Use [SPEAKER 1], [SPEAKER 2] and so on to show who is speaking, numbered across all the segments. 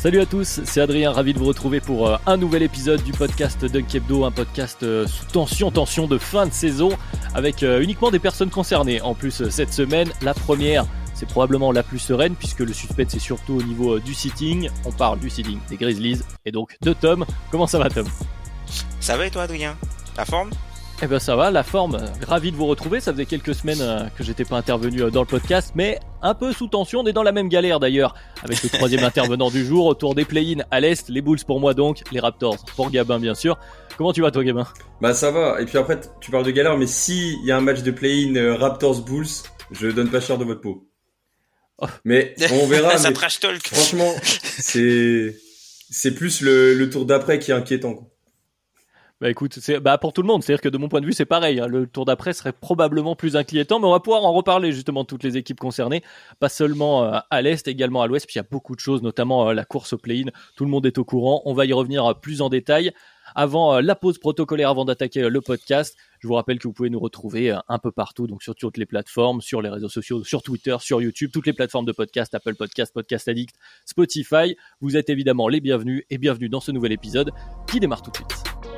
[SPEAKER 1] Salut à tous, c'est Adrien, ravi de vous retrouver pour euh, un nouvel épisode du podcast Dunk Hebdo, un podcast euh, sous tension, tension de fin de saison, avec euh, uniquement des personnes concernées. En plus, cette semaine, la première, c'est probablement la plus sereine, puisque le suspect c'est surtout au niveau du sitting. On parle du sitting des Grizzlies, et donc de Tom. Comment ça va Tom?
[SPEAKER 2] Ça va et toi Adrien? La forme?
[SPEAKER 1] Eh ben ça va, la forme, ravi de vous retrouver, ça faisait quelques semaines euh, que j'étais pas intervenu euh, dans le podcast, mais un peu sous tension, on est dans la même galère d'ailleurs, avec le troisième intervenant du jour, autour des play-in à l'Est, les Bulls pour moi donc, les Raptors pour Gabin bien sûr. Comment tu vas toi Gabin?
[SPEAKER 3] Bah ça va, et puis après tu parles de galère, mais si il y a un match de play-in euh, Raptors-Bulls, je donne pas cher de votre peau.
[SPEAKER 1] Oh.
[SPEAKER 3] Mais on verra,
[SPEAKER 2] Ça
[SPEAKER 3] mais
[SPEAKER 2] trash talk.
[SPEAKER 3] franchement, c'est c'est plus le, le tour d'après qui est inquiétant. quoi.
[SPEAKER 1] Bah écoute, c'est bah pour tout le monde, c'est-à-dire que de mon point de vue c'est pareil, hein. le tour d'après serait probablement plus inquiétant, mais on va pouvoir en reparler justement de toutes les équipes concernées, pas seulement euh, à l'Est, également à l'Ouest, puis il y a beaucoup de choses, notamment euh, la course au play-in, tout le monde est au courant, on va y revenir euh, plus en détail. Avant la pause protocolaire, avant d'attaquer le podcast, je vous rappelle que vous pouvez nous retrouver un peu partout, donc sur toutes les plateformes, sur les réseaux sociaux, sur Twitter, sur YouTube, toutes les plateformes de podcast, Apple Podcast, Podcast Addict, Spotify. Vous êtes évidemment les bienvenus et bienvenue dans ce nouvel épisode qui démarre tout de suite.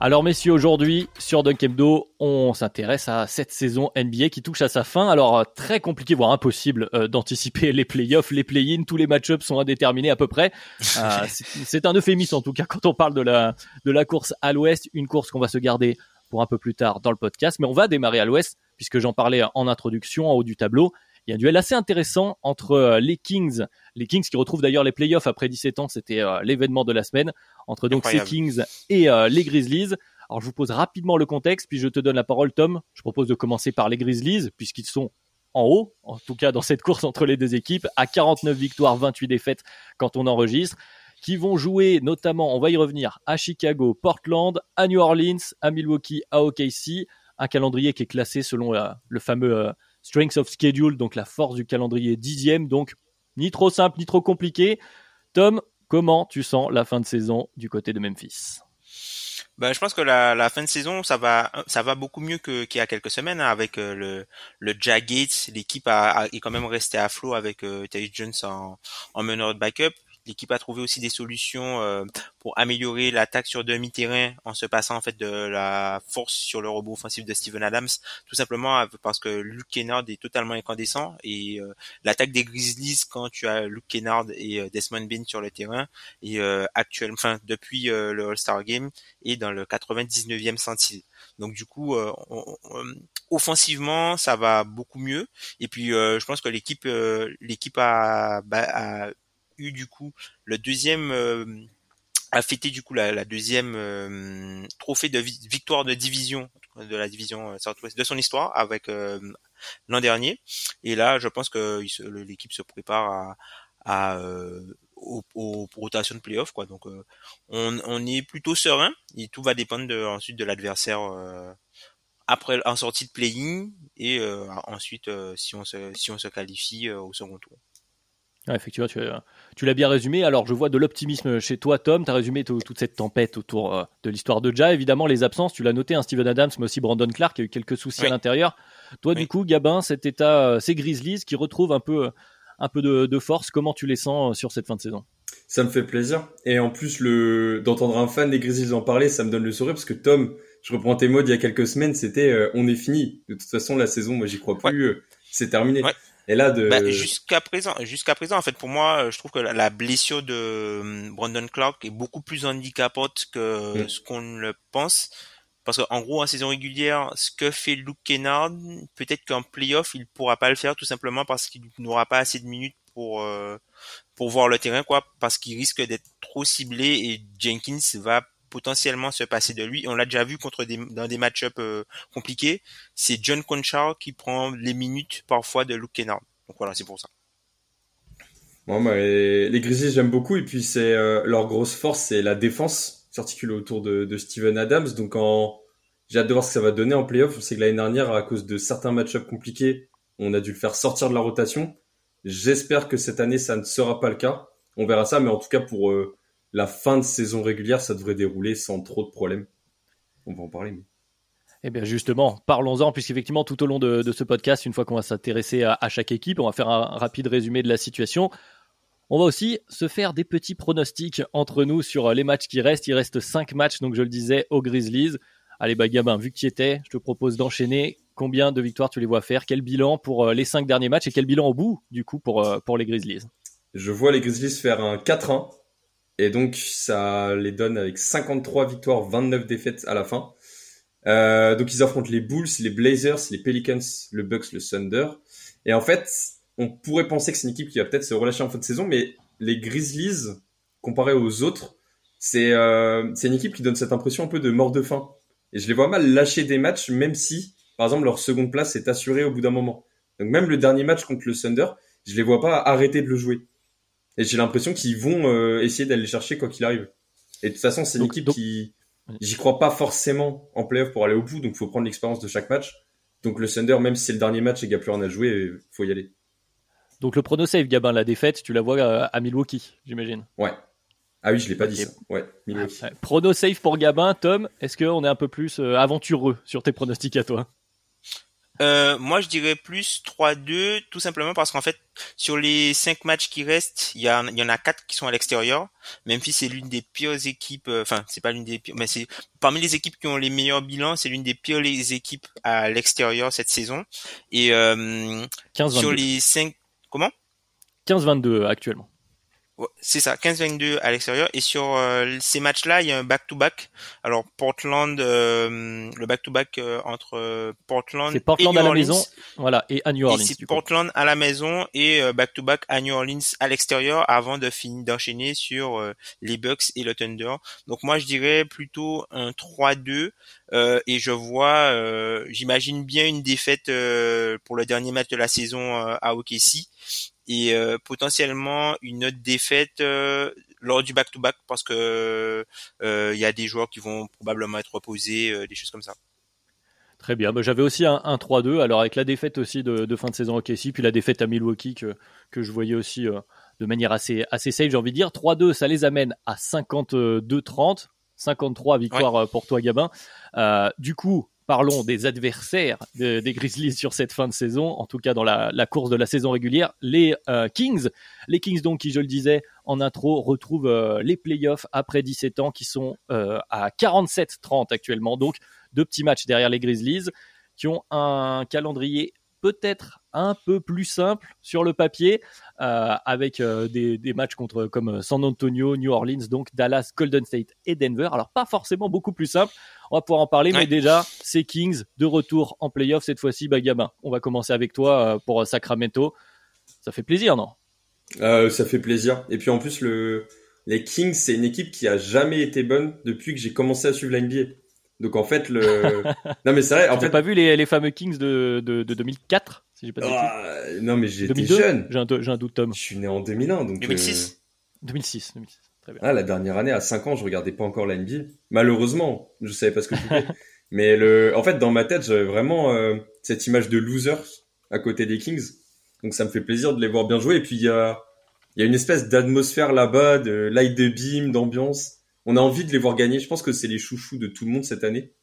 [SPEAKER 1] Alors messieurs, aujourd'hui sur Dunk Hebdo, on s'intéresse à cette saison NBA qui touche à sa fin. Alors euh, très compliqué, voire impossible euh, d'anticiper les playoffs, les play-ins, tous les match-ups sont indéterminés à peu près. Euh, c'est c'est un euphémisme en tout cas quand on parle de la, de la course à l'ouest, une course qu'on va se garder pour un peu plus tard dans le podcast. Mais on va démarrer à l'ouest puisque j'en parlais en introduction en haut du tableau. Il y a un duel assez intéressant entre euh, les Kings, les Kings qui retrouvent d'ailleurs les playoffs après 17 ans, c'était euh, l'événement de la semaine, entre donc
[SPEAKER 2] Incroyable.
[SPEAKER 1] ces Kings et euh, les Grizzlies. Alors je vous pose rapidement le contexte, puis je te donne la parole Tom. Je propose de commencer par les Grizzlies, puisqu'ils sont en haut, en tout cas dans cette course entre les deux équipes, à 49 victoires, 28 défaites quand on enregistre, qui vont jouer notamment, on va y revenir, à Chicago, Portland, à New Orleans, à Milwaukee, à OKC, un calendrier qui est classé selon euh, le fameux euh, Strength of Schedule, donc la force du calendrier dixième, donc ni trop simple ni trop compliqué. Tom, comment tu sens la fin de saison du côté de Memphis?
[SPEAKER 2] Bah, je pense que la, fin de saison, ça va, ça va beaucoup mieux que qu'il y a quelques semaines hein, avec euh, le le. L'équipe a, est quand même restée à flot avec euh, Jones en, en meneur de backup. L'équipe a trouvé aussi des solutions euh, pour améliorer l'attaque sur demi-terrain en se passant en fait de la force sur le robot offensif de Steven Adams, tout simplement parce que Luke Kennard est totalement incandescent et euh, l'attaque des Grizzlies quand tu as Luke Kennard et euh, Desmond Bain sur le terrain et euh, actuellement, enfin depuis euh, le All-Star Game est dans le 99e centile. Donc du coup, euh, offensivement, ça va beaucoup mieux. Et puis, euh, je pense que l'équipe, euh, l'équipe a, bah, a eu du coup le deuxième, euh, a fêté du coup la, la deuxième euh, trophée de vi- victoire de division de la division euh, Southwest de son histoire avec euh, l'an dernier. Et là, je pense que l'équipe se prépare à, à euh, aux, aux rotations de playoff quoi. Donc euh, on, on est plutôt serein et tout va dépendre de, ensuite de l'adversaire euh, après en sortie de play-in et euh, ensuite si on se si on se qualifie au second tour.
[SPEAKER 1] Ouais, effectivement, tu, as- tu l'as bien résumé. Alors, je vois de l'optimisme chez toi, Tom. Tu as résumé tout- toute cette tempête autour euh, de l'histoire de Ja. Évidemment, les absences, tu l'as noté, hein, Steven Adams, mais aussi Brandon Clark, qui a eu quelques soucis
[SPEAKER 2] Oui.
[SPEAKER 1] à l'intérieur. Toi, du coup, Gabin, cet état, euh, ces Grizzlies qui retrouvent un peu, euh, un peu de, de force, comment tu les sens euh, sur cette fin de saison?
[SPEAKER 3] Ça me fait plaisir. Et en plus, le d'entendre un fan des Grizzlies en parler, ça me donne le sourire parce que Tom, je reprends tes mots d'il y a quelques semaines, c'était euh, on est fini. De toute façon, la saison, moi, j'y crois plus. euh, C'est terminé.
[SPEAKER 2] Ouais.
[SPEAKER 3] Et là, de
[SPEAKER 2] Bah, jusqu'à présent, jusqu'à présent, en fait, pour moi, je trouve que la, blessure de euh, Brandon Clark est beaucoup plus handicapante que
[SPEAKER 3] Mm.
[SPEAKER 2] ce qu'on le pense, Parce qu'en gros, en saison régulière, ce que fait Luke Kennard, peut-être qu'en playoff, il pourra pas le faire tout simplement parce qu'il n'aura pas assez de minutes pour euh, pour voir le terrain, quoi, parce qu'il risque d'être trop ciblé et Jenkins va potentiellement se passer de lui. On l'a déjà vu dans des match-ups euh, compliqués. C'est John Conchar qui prend les minutes parfois de Luke Kennard. Donc voilà, c'est pour ça.
[SPEAKER 3] Bah, les Grizzlies, j'aime beaucoup. Et puis, c'est euh, leur grosse force, c'est la défense s'articule autour de, de, Steven Adams. Donc, j'ai hâte de voir ce que ça va donner en playoff. On sait que l'année dernière, à cause de certains match-ups compliqués, on a dû le faire sortir de la rotation. J'espère que cette année, ça ne sera pas le cas. On verra ça. Mais en tout cas, pour euh, la fin de saison régulière, ça devrait dérouler sans trop de problèmes. On va en parler. Mais...
[SPEAKER 1] Eh bien justement, parlons-en, puisqu'effectivement tout au long de, ce podcast, une fois qu'on va s'intéresser à, chaque équipe, on va faire un rapide résumé de la situation. On va aussi se faire des petits pronostics entre nous sur les matchs qui restent. Il reste 5 matchs, donc je le disais, aux Grizzlies. Allez, bah Gabin, vu que tu étais, je te propose d'enchaîner. Combien de victoires tu les vois faire? Quel bilan pour euh, les 5 derniers matchs et quel bilan au bout, du coup, pour, euh, pour les Grizzlies?
[SPEAKER 3] Je vois les Grizzlies faire un 4-1 et donc, ça les donne avec 53 victoires, 29 défaites à la fin. Euh, donc, ils affrontent les Bulls, les Blazers, les Pelicans, le Bucks, le Thunder. Et en fait, on pourrait penser que c'est une équipe qui va peut-être se relâcher en fin de saison, mais les Grizzlies, comparé aux autres, c'est euh, une équipe qui donne cette impression un peu de mort de faim. Et je les vois mal lâcher des matchs, même si, par exemple, leur seconde place est assurée au bout d'un moment. Donc même le dernier match contre le Thunder, je les vois pas arrêter de le jouer. Et j'ai l'impression qu'ils vont euh, essayer d'aller chercher quoi qu'il arrive. Et de toute façon, c'est une équipe qui, j'y crois pas forcément en playoff pour aller au bout, donc faut prendre l'expérience de chaque match. Donc le Thunder, même si c'est le dernier match et qu'il n'y a plus rien à jouer, faut y aller.
[SPEAKER 1] Donc le prono save, Gabin, la défaite, tu la vois euh, à Milwaukee, j'imagine.
[SPEAKER 3] Ouais. Ah oui, je l'ai pas dit ça. Ouais, Milwaukee.
[SPEAKER 1] Prono safe pour Gabin, Tom. Est-ce qu'on est un peu plus euh, aventureux sur tes pronostics à toi?
[SPEAKER 2] Euh, moi, je dirais plus 3-2, tout simplement parce qu'en fait, sur les cinq matchs qui restent, il y, y en a quatre qui sont à l'extérieur. Memphis c'est l'une des pires équipes, euh, enfin, c'est pas l'une des pires, mais c'est parmi les équipes qui ont les meilleurs bilans, c'est l'une des pires les équipes à l'extérieur cette saison. Et euh, sur les cinq, comment?
[SPEAKER 1] 15-22 actuellement.
[SPEAKER 2] C'est ça, 15-22 à l'extérieur. Et sur euh, ces matchs-là, il y a un back-to-back. Alors Portland, euh, le back-to-back euh, entre Portland,
[SPEAKER 1] c'est Portland à la maison, voilà, et à New Orleans.
[SPEAKER 2] C'est Portland à la maison et back-to-back à New Orleans à l'extérieur, avant de finir d'enchaîner sur les Bucks et le Thunder. Donc moi, je dirais plutôt un 3-2. et je vois, j'imagine bien une défaite pour le dernier match de la saison à OKC et euh, potentiellement une autre défaite euh, lors du back-to-back parce que euh, il y a des joueurs qui vont probablement être reposés, des choses comme ça.
[SPEAKER 1] Très bien. Bah, j'avais aussi un, 3-2. Alors avec la défaite aussi de, fin de saison au KC, puis la défaite à Milwaukee que, que je voyais aussi de manière assez, assez safe, j'ai envie de dire. 3-2, ça les amène à 52-30. 53 victoires pour toi, Gabin. du coup, Parlons des adversaires des Grizzlies sur cette fin de saison, en tout cas dans la, course de la saison régulière, les euh, Kings. Les Kings, donc, qui, je le disais en intro, retrouvent euh, les playoffs après 17 ans, qui sont euh, à 47-30 actuellement. Donc, deux petits matchs derrière les Grizzlies, qui ont un calendrier peut-être un peu plus simple sur le papier, euh, avec euh, des, matchs contre comme San Antonio, New Orleans, donc Dallas, Golden State et Denver. Alors pas forcément beaucoup plus simple. On va pouvoir en parler, mais déjà c'est Kings de retour en playoff cette fois-ci. Bah on va commencer avec toi euh, pour Sacramento. Ça fait plaisir, non?
[SPEAKER 3] Ça fait plaisir. Et puis en plus le les Kings, c'est une équipe qui a jamais été bonne depuis que j'ai commencé à suivre la NBA. Donc en fait le
[SPEAKER 1] non mais c'est vrai en fait pas vu les, les fameux Kings de, de, de 2004 si j'ai pas
[SPEAKER 3] ah, non mais j'étais jeune.
[SPEAKER 1] j'ai un, un doute Tom.
[SPEAKER 3] Je suis né en 2001 donc
[SPEAKER 2] 2006
[SPEAKER 1] 2006 2006 très bien.
[SPEAKER 3] Ah la dernière année à 5 ans je regardais pas encore la NBA malheureusement je savais pas ce que je faisais mais le en fait dans ma tête j'avais vraiment euh, cette image de losers à côté des Kings. Donc ça me fait plaisir de les voir bien jouer. Et puis il y a il y a une espèce d'atmosphère là-bas de light de beam d'ambiance on a envie de les voir gagner. Je pense que c'est les chouchous de tout le monde cette année.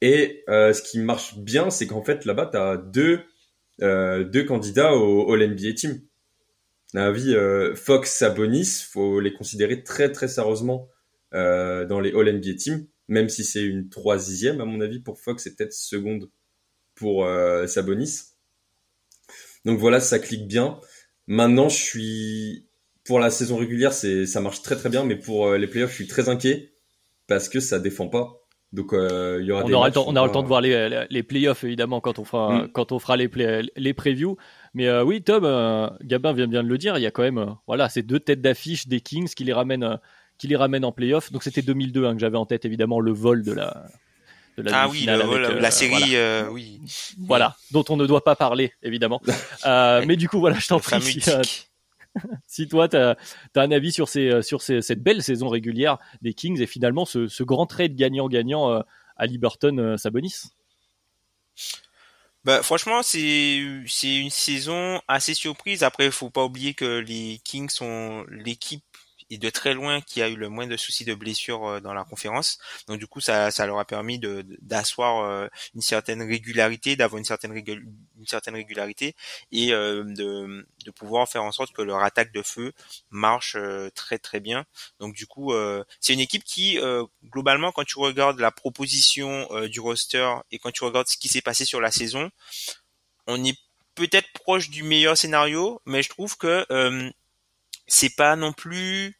[SPEAKER 3] Et euh, ce qui marche bien, c'est qu'en fait là-bas, tu as deux, euh, deux candidats au All-NBA Team. À avis, euh, Fox, Sabonis, faut les considérer très très sérieusement dans les All-NBA Team, même si c'est une troisième à mon avis pour Fox et peut-être seconde pour Sabonis. Donc voilà, ça clique bien. Maintenant, je suis pour la saison régulière, c'est ça marche très très bien, mais pour euh, les playoffs, je suis très inquiet parce que ça défend pas Donc euh, il y aura
[SPEAKER 1] on
[SPEAKER 3] des
[SPEAKER 1] aura le temps, on aura le
[SPEAKER 3] va-
[SPEAKER 1] temps de voir les, les, les playoffs évidemment quand on fera
[SPEAKER 3] Mm.
[SPEAKER 1] quand on fera les play- les previews. Mais euh, oui, Tom, euh, Gabin vient bien de le dire. Il y a quand même euh, voilà ces deux têtes d'affiche des Kings qui les ramènent euh, qui les ramènent en playoffs. Donc c'était 2002 hein, que j'avais en tête évidemment le vol de la de la
[SPEAKER 2] Ah oui, le-
[SPEAKER 1] avec,
[SPEAKER 2] la,
[SPEAKER 1] euh,
[SPEAKER 2] la série,
[SPEAKER 1] voilà.
[SPEAKER 2] euh, oui.
[SPEAKER 1] Voilà, dont on ne doit pas parler, évidemment. Euh, mais du coup, voilà, je t'en prie, si, toi, tu as, un avis sur, euh, cette belle saison régulière des Kings et finalement ce, grand trade gagnant-gagnant euh, à Liberton euh.
[SPEAKER 2] Bah, franchement, c'est une saison assez surprise. Après, il faut pas oublier que les Kings sont l'équipe et de très loin qui a eu le moins de soucis de blessures euh, dans la conférence. Donc du coup, ça, ça leur a permis de d'asseoir euh, une certaine régularité, d'avoir une certaine régul- une certaine régularité et euh, de de pouvoir faire en sorte que leur attaque de feu marche très très bien. Donc du coup, c'est une équipe qui globalement, quand tu regardes la proposition du roster et quand tu regardes ce qui s'est passé sur la saison, on est peut-être proche du meilleur scénario, mais je trouve que c'est pas non plus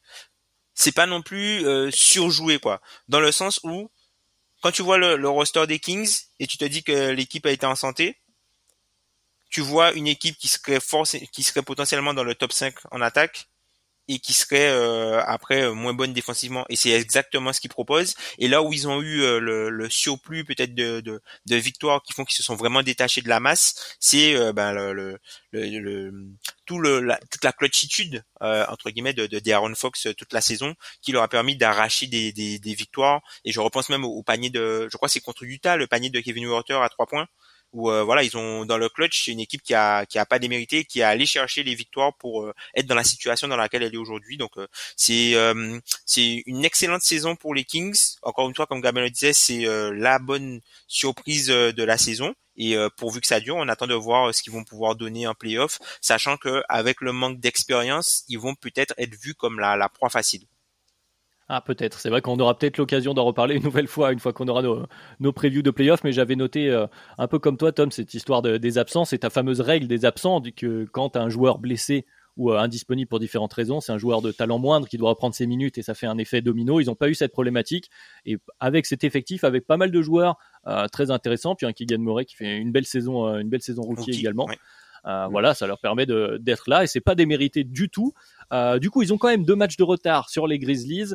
[SPEAKER 2] c'est pas non plus euh, surjoué quoi. Dans le sens où quand tu vois le, roster des Kings et tu te dis que l'équipe a été en santé tu vois une équipe qui serait force qui serait potentiellement dans le top 5 en attaque et qui serait euh, après euh, moins bonne défensivement. Et c'est exactement ce qu'ils proposent. Et là où ils ont eu euh, le, le surplus peut-être de, de, de victoires qui font qu'ils se sont vraiment détachés de la masse c'est euh, ben, le, le, le, tout le la, toute la clutchitude euh, entre guillemets de, de Fox toute la saison qui leur a permis d'arracher des, des, des victoires. Et je repense même au, panier de je crois c'est contre Utah le panier de Kevin Porter à trois points où euh, voilà ils ont dans le clutch une équipe qui a qui a pas démérité qui a allé chercher les victoires pour euh, être dans la situation dans laquelle elle est aujourd'hui. Donc euh, c'est c'est une excellente saison pour les Kings. Encore une fois comme Gabriel le disait c'est la bonne surprise de la saison. Et pourvu que ça dure on attend de voir ce qu'ils vont pouvoir donner en playoff sachant que avec le manque d'expérience ils vont peut-être être vus comme la, la proie facile
[SPEAKER 1] Ah, peut-être. C'est vrai qu'on aura peut-être l'occasion d'en reparler une nouvelle fois, une fois qu'on aura nos, nos previews de playoffs. Mais j'avais noté, euh, un peu comme toi, Tom, cette histoire de- des absences et ta fameuse règle des absents, que quand un joueur blessé ou euh, indisponible pour différentes raisons, c'est un joueur de talent moindre qui doit reprendre ses minutes et ça fait un effet domino. Ils n'ont pas eu cette problématique. Et avec cet effectif, avec pas mal de joueurs euh, très intéressants, puis un Keegan Murray qui fait une belle saison, une belle saison rookie,
[SPEAKER 2] Rookie,
[SPEAKER 1] également.
[SPEAKER 2] ouais.
[SPEAKER 1] Euh, Voilà, ça leur permet de- d'être là et c'est pas démérité du tout. Euh, du coup, ils ont quand même deux matchs de retard sur les Grizzlies.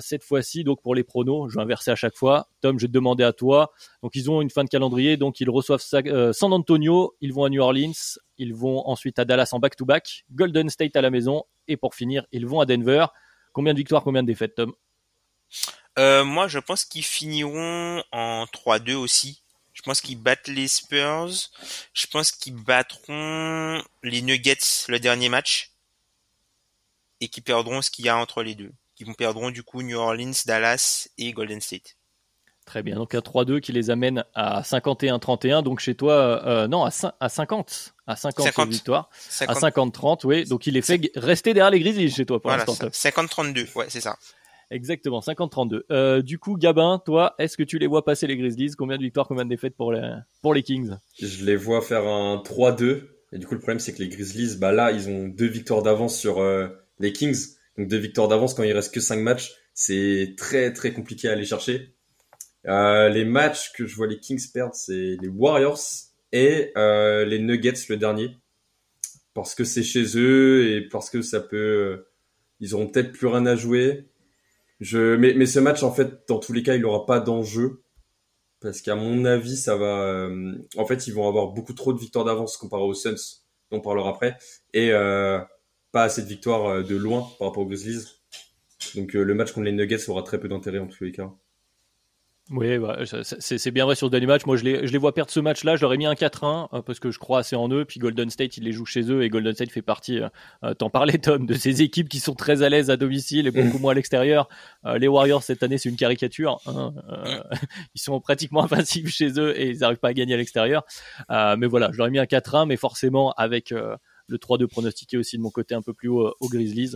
[SPEAKER 1] Cette fois-ci, donc pour les pronos, je vais inverser à chaque fois. Tom, je vais te demander à toi. Donc ils ont une fin de calendrier, donc ils reçoivent euh, San Antonio, ils vont à New Orleans, ils vont ensuite à Dallas en back-to-back, Golden State à la maison, et pour finir, ils vont à Denver. Combien de victoires, combien de défaites, Tom?
[SPEAKER 2] Euh, moi, je pense qu'ils finiront en 3-2 aussi. Je pense qu'ils battent les Spurs. Je pense qu'ils battront les Nuggets le dernier match. Et qu'ils perdront ce qu'il y a entre les deux. Vont perdront du coup New Orleans, Dallas et Golden State.
[SPEAKER 1] Très bien, donc un 3-2 qui les amène à 51-31, donc chez toi, euh, non, à, cin- à 50, à 50,
[SPEAKER 2] 50.
[SPEAKER 1] victoires, à
[SPEAKER 2] 50,
[SPEAKER 1] 50-30, oui, donc il les fait rester derrière les Grizzlies chez toi pour
[SPEAKER 2] voilà,
[SPEAKER 1] l'instant. Tom.
[SPEAKER 2] 50-32. Ouais, c'est ça.
[SPEAKER 1] Exactement, 50-32. Euh, du coup, Gabin, toi, est-ce que tu les vois passer les Grizzlies? Combien de victoires, combien de défaites pour les, pour les Kings?
[SPEAKER 3] Je les vois faire un 3-2. Et du coup, le problème, c'est que les Grizzlies, bah là, ils ont deux victoires d'avance sur euh, les Kings. Donc deux victoires d'avance quand il reste que cinq matchs. C'est très, très compliqué à aller chercher. Euh, les matchs que je vois les Kings perdre, c'est les Warriors et euh, les Nuggets, le dernier. Parce que c'est chez eux et parce que ça peut... euh, ils auront peut-être plus rien à jouer. Je, mais, mais ce match, en fait, dans tous les cas, il n'aura pas d'enjeu. Parce qu'à mon avis, ça va. euh, en fait, ils vont avoir beaucoup trop de victoires d'avance comparé aux Suns, dont on parlera après, et pas assez de victoires euh, de loin par rapport aux Grizzlies. Donc euh, le match contre les Nuggets aura très peu d'intérêt en tous les cas.
[SPEAKER 1] Oui, bah, c'est bien vrai sur ce dernier match. Moi, je les, vois perdre ce match-là. Je leur ai mis un 4-1 euh, parce que je crois assez en eux. Puis Golden State, ils les jouent chez eux et Golden State fait partie, euh, t'en parlais Tom, de ces équipes qui sont très à l'aise à domicile et beaucoup moins à l'extérieur. Les Warriors cette année, c'est une caricature. hein. Ils sont pratiquement invincibles chez eux et ils n'arrivent pas à gagner à l'extérieur. Mais voilà, je leur ai mis un 4-1, mais forcément avec le 3-2 pronostiqué aussi de mon côté un peu plus haut euh, aux Grizzlies.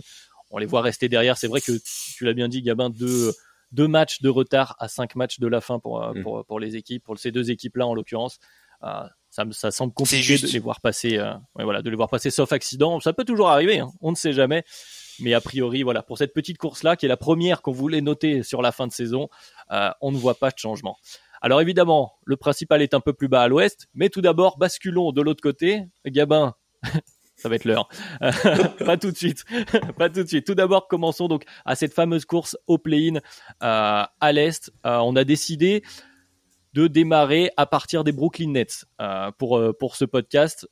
[SPEAKER 1] On les voit rester derrière. C'est vrai que tu l'as bien dit, Gabin, deux deux matchs de retard à cinq matchs de la fin pour, euh,
[SPEAKER 3] Mm.
[SPEAKER 1] pour, pour les équipes, pour ces deux équipes-là en l'occurrence. Euh, ça, me- ça semble compliqué
[SPEAKER 2] juste.
[SPEAKER 1] de les voir passer, euh, ouais, voilà, de les voir passer sauf accident. Ça peut toujours arriver, hein, on ne sait jamais. Mais a priori, voilà, pour cette petite course-là, qui est la première qu'on voulait noter sur la fin de saison, on ne voit pas de changement. Alors évidemment, le principal est un peu plus bas à l'ouest, mais tout d'abord, basculons de l'autre côté. Gabin, ça va être l'heure. pas tout de suite. pas tout de suite. Tout d'abord, commençons donc à cette fameuse course au play-in euh, à l'Est. Euh, on a décidé de démarrer à partir des Brooklyn Nets euh, pour, pour ce podcast,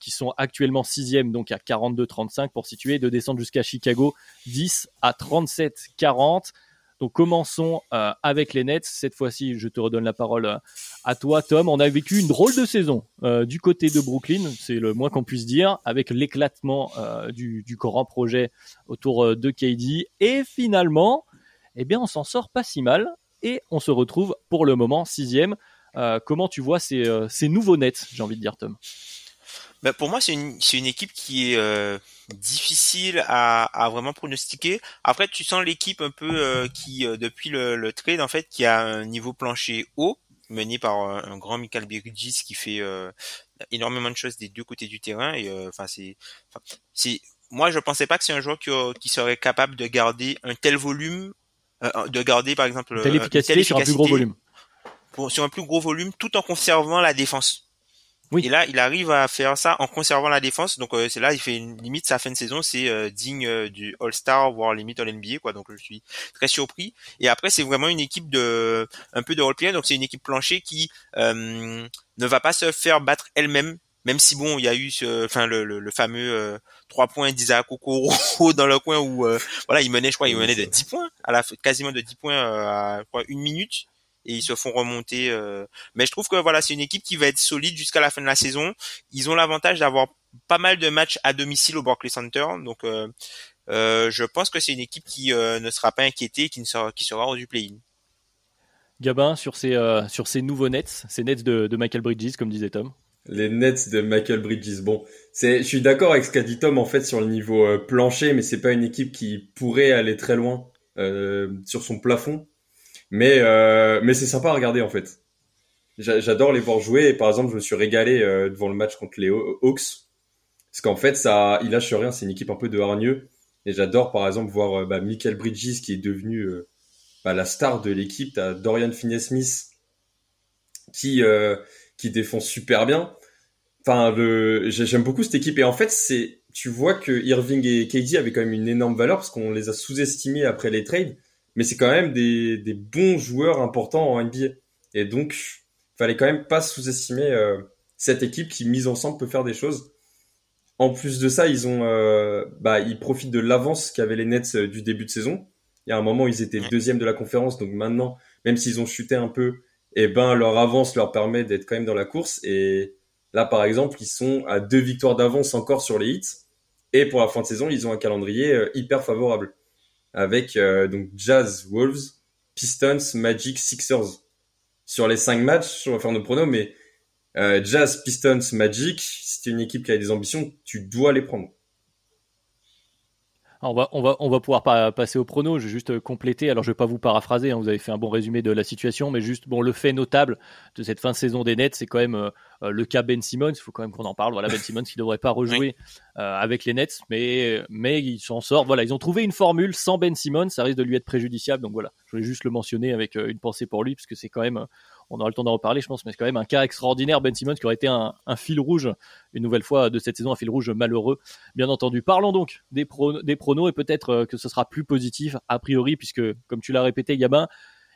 [SPEAKER 1] qui sont actuellement sixième, donc à 42-35 pour situer, de descendre jusqu'à Chicago 10 à 37-40. Donc commençons euh, avec les Nets. Cette fois-ci, je te redonne la parole euh, à toi, Tom. On a vécu une drôle de saison euh, du côté de Brooklyn, c'est le moins qu'on puisse dire, avec l'éclatement du, du grand projet autour de KD. Et finalement, eh bien, on s'en sort pas si mal et on se retrouve pour le moment sixième. comment tu vois ces, ces nouveaux Nets, j'ai envie de dire, Tom?
[SPEAKER 2] Ben pour moi, c'est une, c'est une équipe qui est euh, difficile à, à vraiment pronostiquer. Après, tu sens l'équipe un peu euh, qui, euh, depuis le, le, trade, en fait, qui a un niveau plancher haut, mené par un grand Michael Bridges qui fait énormément de choses des deux côtés du terrain. Et enfin, c'est, c'est, moi, je pensais pas que c'est un joueur qui, qui serait capable de garder un tel volume, de garder, par exemple,
[SPEAKER 1] telle efficacité, sur un plus gros volume.
[SPEAKER 2] Pour, sur un plus gros volume, tout en conservant la défense. Oui. Et là, il arrive à faire ça en conservant la défense. Donc euh, c'est là, il fait une limite sa fin de saison, c'est euh, digne euh, du All-Star, voire limite All-NBA, quoi. Donc je suis très surpris. Et après, c'est vraiment une équipe de un peu de role-player. Donc c'est une équipe planchée qui ne va pas se faire battre elle-même. Même si bon, il y a eu, ce, enfin le, le, fameux trois points d'Isaac Okoro dans le coin où voilà, il menait, je crois, il menait de 10 points à la quasiment de 10 points à une minute et ils se font remonter. Euh. Mais je trouve que voilà, c'est une équipe qui va être solide jusqu'à la fin de la saison. Ils ont l'avantage d'avoir pas mal de matchs à domicile au Barclays Center, donc euh, euh, je pense que c'est une équipe qui ne sera pas inquiétée, qui ne sera, qui sera hors du play-in.
[SPEAKER 1] Gabin sur ces sur ces nouveaux Nets, ces Nets de, de Michael Bridges, comme disait Tom.
[SPEAKER 3] Les Nets de Michael Bridges. Bon, c'est, je suis d'accord avec ce qu'a dit Tom en fait sur le niveau plancher, mais c'est pas une équipe qui pourrait aller très loin sur son plafond. Mais euh, mais c'est sympa à regarder en fait. J'adore les voir jouer. Et par exemple, je me suis régalé euh, devant le match contre les Hawks parce qu'en fait, ça, il lâche rien. C'est une équipe un peu de hargneux. Et j'adore par exemple voir euh, bah, Michael Bridges qui est devenu euh, bah, la star de l'équipe. T'as Dorian Finney-Smith qui qui défend super bien. Enfin, j'aime beaucoup cette équipe. Et en fait, c'est tu vois que Irving et KD avaient quand même une énorme valeur parce qu'on les a sous-estimés après les trades mais c'est quand même des, des, bons joueurs importants en NBA. Et donc, fallait quand même pas sous-estimer euh, cette équipe qui, mise ensemble, peut faire des choses. En plus de ça, ils ont, euh, bah, ils profitent de l'avance qu'avaient les Nets euh, du début de saison. Il y a un moment, ils étaient deuxième de la conférence, donc maintenant, même s'ils ont chuté un peu, et eh ben leur avance leur permet d'être quand même dans la course. Et là, par exemple, ils sont à deux victoires d'avance encore sur les hits. Et pour la fin de saison, ils ont un calendrier hyper favorable avec euh, donc Jazz, Wolves, Pistons, Magic, Sixers. Sur les cinq matchs, on va faire nos pronos, mais euh, Jazz, Pistons, Magic, si tu une équipe qui a des ambitions, tu dois les prendre.
[SPEAKER 1] On va, on, va, on va pouvoir pas passer au prono. Je vais juste compléter. Alors, je vais pas vous paraphraser. Hein, vous avez fait un bon résumé de la situation, mais juste bon, le fait notable de cette fin de saison des Nets, c'est quand même euh, le cas Ben Simmons. Il faut quand même qu'on en parle. Voilà, Ben Simmons qui devrait pas rejouer euh, avec les Nets, mais mais ils s'en sortent. Voilà, ils ont trouvé une formule sans Ben Simmons. Ça risque de lui être préjudiciable. Donc voilà, je voulais juste le mentionner avec euh, une pensée pour lui, parce que c'est quand même on aura le temps d'en reparler, je pense, mais c'est quand même un cas extraordinaire. Ben Simmons qui aurait été un, fil rouge, une nouvelle fois de cette saison, un fil rouge malheureux, bien entendu. Parlons donc des, pronos et peut-être euh, que ce sera plus positif a priori, puisque, comme tu l'as répété, Gabin,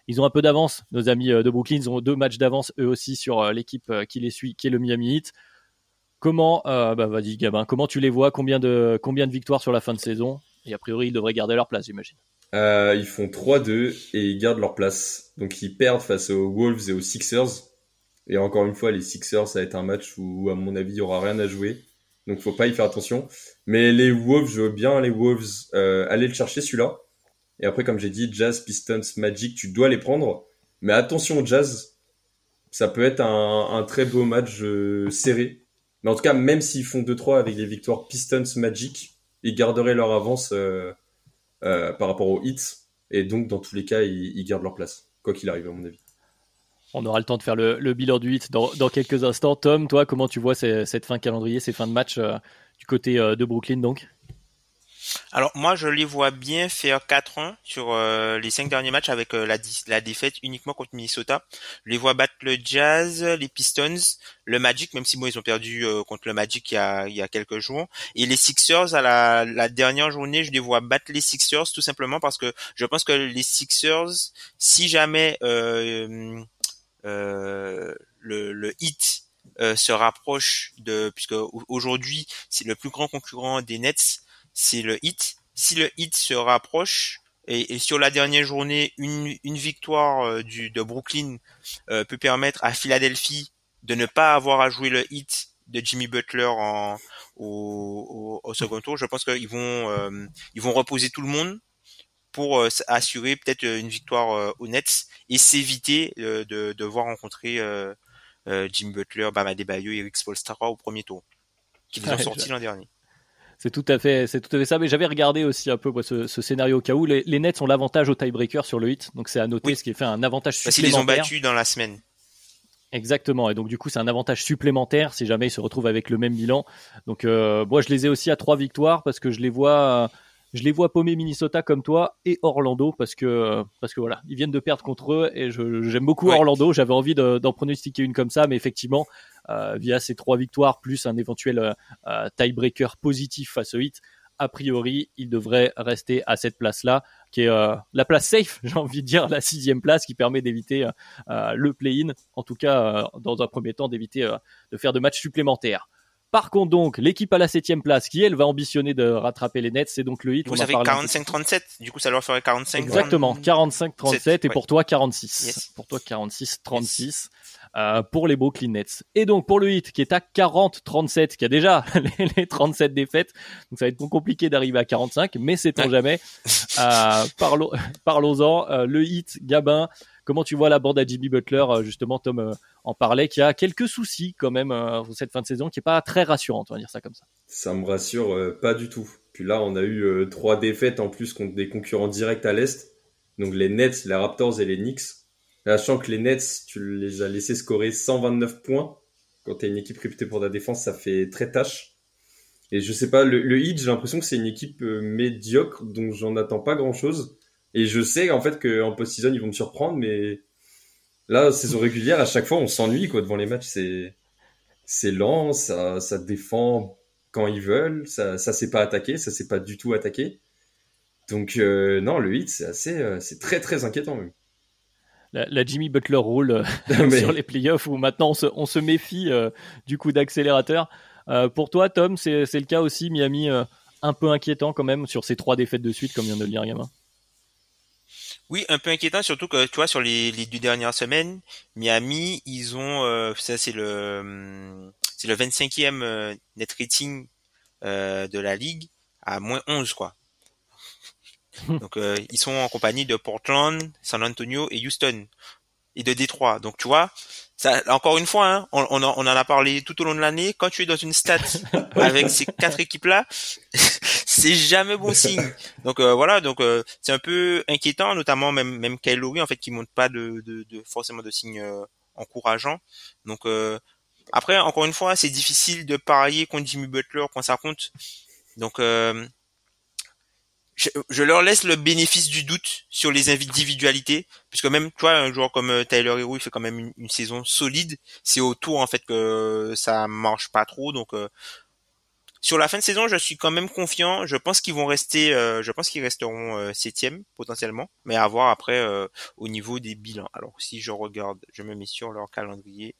[SPEAKER 1] ils ont un peu d'avance, nos amis euh, de Brooklyn. Ils ont deux matchs d'avance, eux aussi, sur euh, l'équipe qui les suit, qui est le Miami Heat. Comment, bah vas-y Gabin, comment tu les vois? Combien de, combien de victoires sur la fin de saison? Et a priori, ils devraient garder leur place, j'imagine.
[SPEAKER 3] Euh, ils font 3-2 et ils gardent leur place. Donc ils perdent face aux Wolves et aux Sixers. Et encore une fois, les Sixers, ça va être un match où, à mon avis, il y aura rien à jouer. Donc faut pas y faire attention. Mais les Wolves, je veux bien les Wolves euh, aller le chercher celui-là. Et après, comme j'ai dit, Jazz, Pistons, Magic, tu dois les prendre. Mais attention Jazz, ça peut être un, très beau match euh, serré. Mais en tout cas, même s'ils font 2-3 avec les victoires Pistons, Magic, ils garderaient leur avance euh, euh, par rapport aux hits. Et donc, dans tous les cas, ils, gardent leur place, quoi qu'il arrive, à mon avis.
[SPEAKER 1] On aura le temps de faire le, bilan du hit dans, quelques instants. Tom, toi, comment tu vois cette fin calendrier, ces fins de match euh, du côté euh, de Brooklyn donc?
[SPEAKER 2] Alors moi je les vois bien faire 4-1 sur euh, les cinq derniers matchs avec euh, la, la défaite uniquement contre Minnesota. Je les vois battre le Jazz, les Pistons, le Magic, même si bon ils ont perdu euh, contre le Magic il y, a, il y a quelques jours. Et les Sixers à la, la dernière journée, je les vois battre les Sixers tout simplement parce que je pense que les Sixers, si jamais euh, le, le hit se rapproche de puisque aujourd'hui c'est le plus grand concurrent des Nets c'est le hit. Si le hit se rapproche, et, sur la dernière journée, une, victoire euh, du, de Brooklyn euh, peut permettre à Philadelphie de ne pas avoir à jouer le hit de Jimmy Butler en, au, second tour. Je pense qu'ils vont euh, ils vont reposer tout le monde pour assurer peut-être une victoire aux Nets et s'éviter de, de voir rencontrer Jimmy Butler, Bama Debayo, Eric Spolstra au premier tour, qu'ils ont sorti l'an dernier.
[SPEAKER 1] C'est tout à fait, c'est tout à fait ça. Mais j'avais regardé aussi un peu ce, scénario au cas où les, Nets ont l'avantage au tiebreaker sur le hit, donc c'est à noter, ce qui est fait un avantage supplémentaire. Parce qu'ils les ont
[SPEAKER 2] battus dans la semaine.
[SPEAKER 1] Exactement, et donc du coup c'est un avantage supplémentaire si jamais ils se retrouvent avec le même bilan. Donc euh, moi je les ai aussi à trois victoires parce que je les vois, je les vois paumer Minnesota comme toi et Orlando parce que parce que voilà ils viennent de perdre contre eux et j'aime beaucoup Orlando. J'avais envie d'en pronostiquer une comme ça, mais effectivement euh, via ces trois victoires plus un éventuel euh, euh, tiebreaker positif face au Heat, a priori, il devrait rester à cette place-là, qui est la place safe, j'ai envie de dire, la sixième place, qui permet d'éviter le play-in, en tout cas, dans un premier temps, d'éviter de faire de matchs supplémentaires. Par contre, donc, l'équipe à la septième place, qui elle va ambitionner de rattraper les Nets, c'est donc le hit.
[SPEAKER 2] Vous avez 45-37, du coup ça leur ferait 45
[SPEAKER 1] Exactement, 45-37 et pour toi 46. Pour toi 46-36 euh, pour les Brooklyn Nets. Et donc pour le hit qui est à 40-37, qui a déjà les, 37 défaites, donc ça va être compliqué d'arriver à 45, mais c'est en jamais. Euh, Parlons-en, euh, le hit, Gabin, Comment tu vois la bande à Jimmy Butler euh, Justement, Tom euh, en parlait, qui a quelques soucis quand même euh, cette fin de saison, qui est pas très rassurante, on va dire ça comme ça.
[SPEAKER 3] Ça me rassure pas du tout. Puis là, on a eu trois défaites en plus contre des concurrents directs à l'est, donc les Nets, les Raptors et les Knicks. Sachant que les Nets, tu les as laissés scorer 129 points. Quand tu une équipe réputée pour la défense, ça fait très tâche. Et je sais pas, le, Heat, j'ai l'impression que c'est une équipe médiocre, donc j'en attends pas grand chose. Et je sais en fait qu'en post-season ils vont me surprendre, mais là saison régulière à chaque fois on s'ennuie quoi devant les matchs. C'est c'est lent, ça ça défend quand ils veulent, ça ça sait pas attaquer, ça sait pas du tout attaquer. Donc euh, non le hit c'est assez euh, c'est très très inquiétant même.
[SPEAKER 1] La, Jimmy Butler rule euh, sur les playoffs où maintenant on se, on se méfie du coup d'accélérateur. pour toi Tom c'est le cas aussi Miami un peu inquiétant quand même sur ces trois défaites de suite comme vient de le dire Gamin?
[SPEAKER 2] Oui, un peu inquiétant, surtout que tu vois sur les, les deux dernières semaines, Miami, ils ont euh, ça c'est le hum, c'est le 25e euh, net rating euh, de la ligue à moins 11 quoi. Donc ils sont en compagnie de Portland, San Antonio et Houston et de Détroit. Donc tu vois, ça, encore une fois, hein, on, on, en, a parlé tout au long de l'année. Quand tu es dans une stat avec ces quatre équipes-là, c'est jamais bon signe. Donc euh, voilà, donc euh, c'est un peu inquiétant, notamment même même Kyle Lowry en fait qui montre pas de, de, de forcément de signes euh, encourageants. Donc après, encore une fois, c'est difficile de parier contre Jimmy Butler quand ça compte. Donc je, leur laisse le bénéfice du doute sur les individualités, puisque même toi, un joueur comme euh, Tyler Hero, il fait quand même une, saison solide. C'est autour en fait que ça marche pas trop, donc euh, sur la fin de saison, je suis quand même confiant. Je pense qu'ils vont rester, euh, je pense qu'ils resteront septième potentiellement, mais à voir après au niveau des bilans. Alors si je regarde, je me mets sur leur calendrier.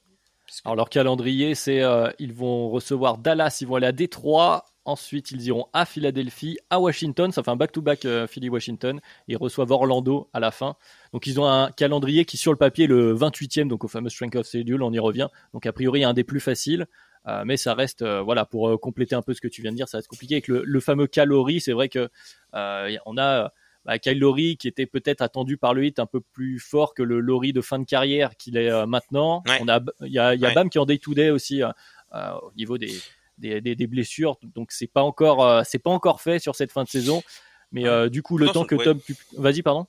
[SPEAKER 1] Alors leur calendrier, c'est ils vont recevoir Dallas, ils vont aller à Détroit, Ensuite, ils iront à Philadelphie, à Washington. Ça fait un back-to-back euh, Philly-Washington. Ils reçoivent Orlando à la fin. Donc, ils ont un calendrier qui, sur le papier, le 28e, donc au fameux Strength of Schedule, on y revient. Donc, a priori, un des plus faciles. Euh, mais ça reste, euh, voilà, pour compléter un peu ce que tu viens de dire, ça va être compliqué avec le, fameux calorie. C'est vrai que on a bah, Kyle Lowry qui était peut-être attendu par le hit un peu plus fort que le Lowry de fin de carrière qu'il est maintenant. On a, il y a, y a Bam qui est en day to day aussi au niveau des des, des, blessures, donc c'est pas encore euh, c'est pas encore fait sur cette fin de saison. Mais euh, du coup, le temps que Tom, vas-y, pardon.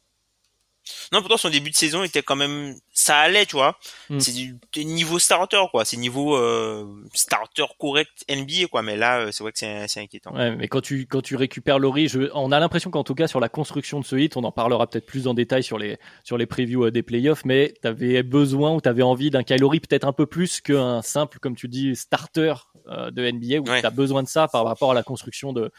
[SPEAKER 2] Non, pourtant son début de saison était quand même, ça allait, tu vois.
[SPEAKER 1] Mm.
[SPEAKER 2] C'est du niveau starter, quoi. C'est niveau euh, starter correct NBA, quoi. Mais là, euh, c'est vrai que c'est inquiétant.
[SPEAKER 1] Ouais, mais quand tu quand tu récupères Laurie, je, on a l'impression qu'en tout cas sur la construction de ce hit, on en parlera peut-être plus en détail sur les sur les previews euh, des playoffs, mais tu avais besoin ou tu avais envie d'un Kyle Lowry peut-être un peu plus qu'un simple, comme tu dis, starter euh, de NBA où
[SPEAKER 2] Ouais.
[SPEAKER 1] tu as besoin de ça par rapport à la construction de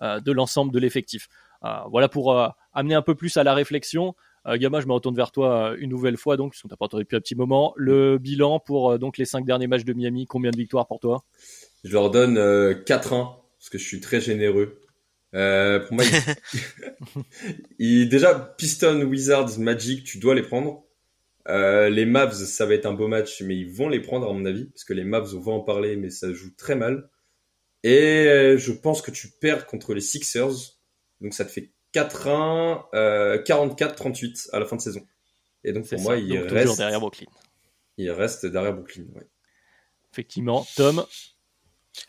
[SPEAKER 1] euh, de l'ensemble de l'effectif. Euh, voilà pour euh, amener un peu plus à la réflexion. Euh, Gamma, je me retourne vers toi euh, une nouvelle fois, donc, parce qu'on t'a pas entendu depuis un petit moment. Le bilan pour euh, donc les cinq derniers matchs de Miami, combien de victoires pour toi?
[SPEAKER 3] Je leur donne euh, 4-1 parce que je suis très généreux. Euh, pour moi, il... il- déjà Piston, Wizards, Magic, tu dois les prendre. Euh, les Mavs, ça va être un beau match, mais ils vont les prendre à mon avis parce que les Mavs, on va en parler, mais ça joue très mal. Et euh, je pense que tu perds contre les Sixers, donc ça te fait 4-1, euh, 44-38 à la fin de saison. Et donc pour moi, il
[SPEAKER 1] donc
[SPEAKER 3] reste,
[SPEAKER 1] derrière Brooklyn.
[SPEAKER 3] il reste derrière Brooklyn. Ouais.
[SPEAKER 1] Effectivement, Tom,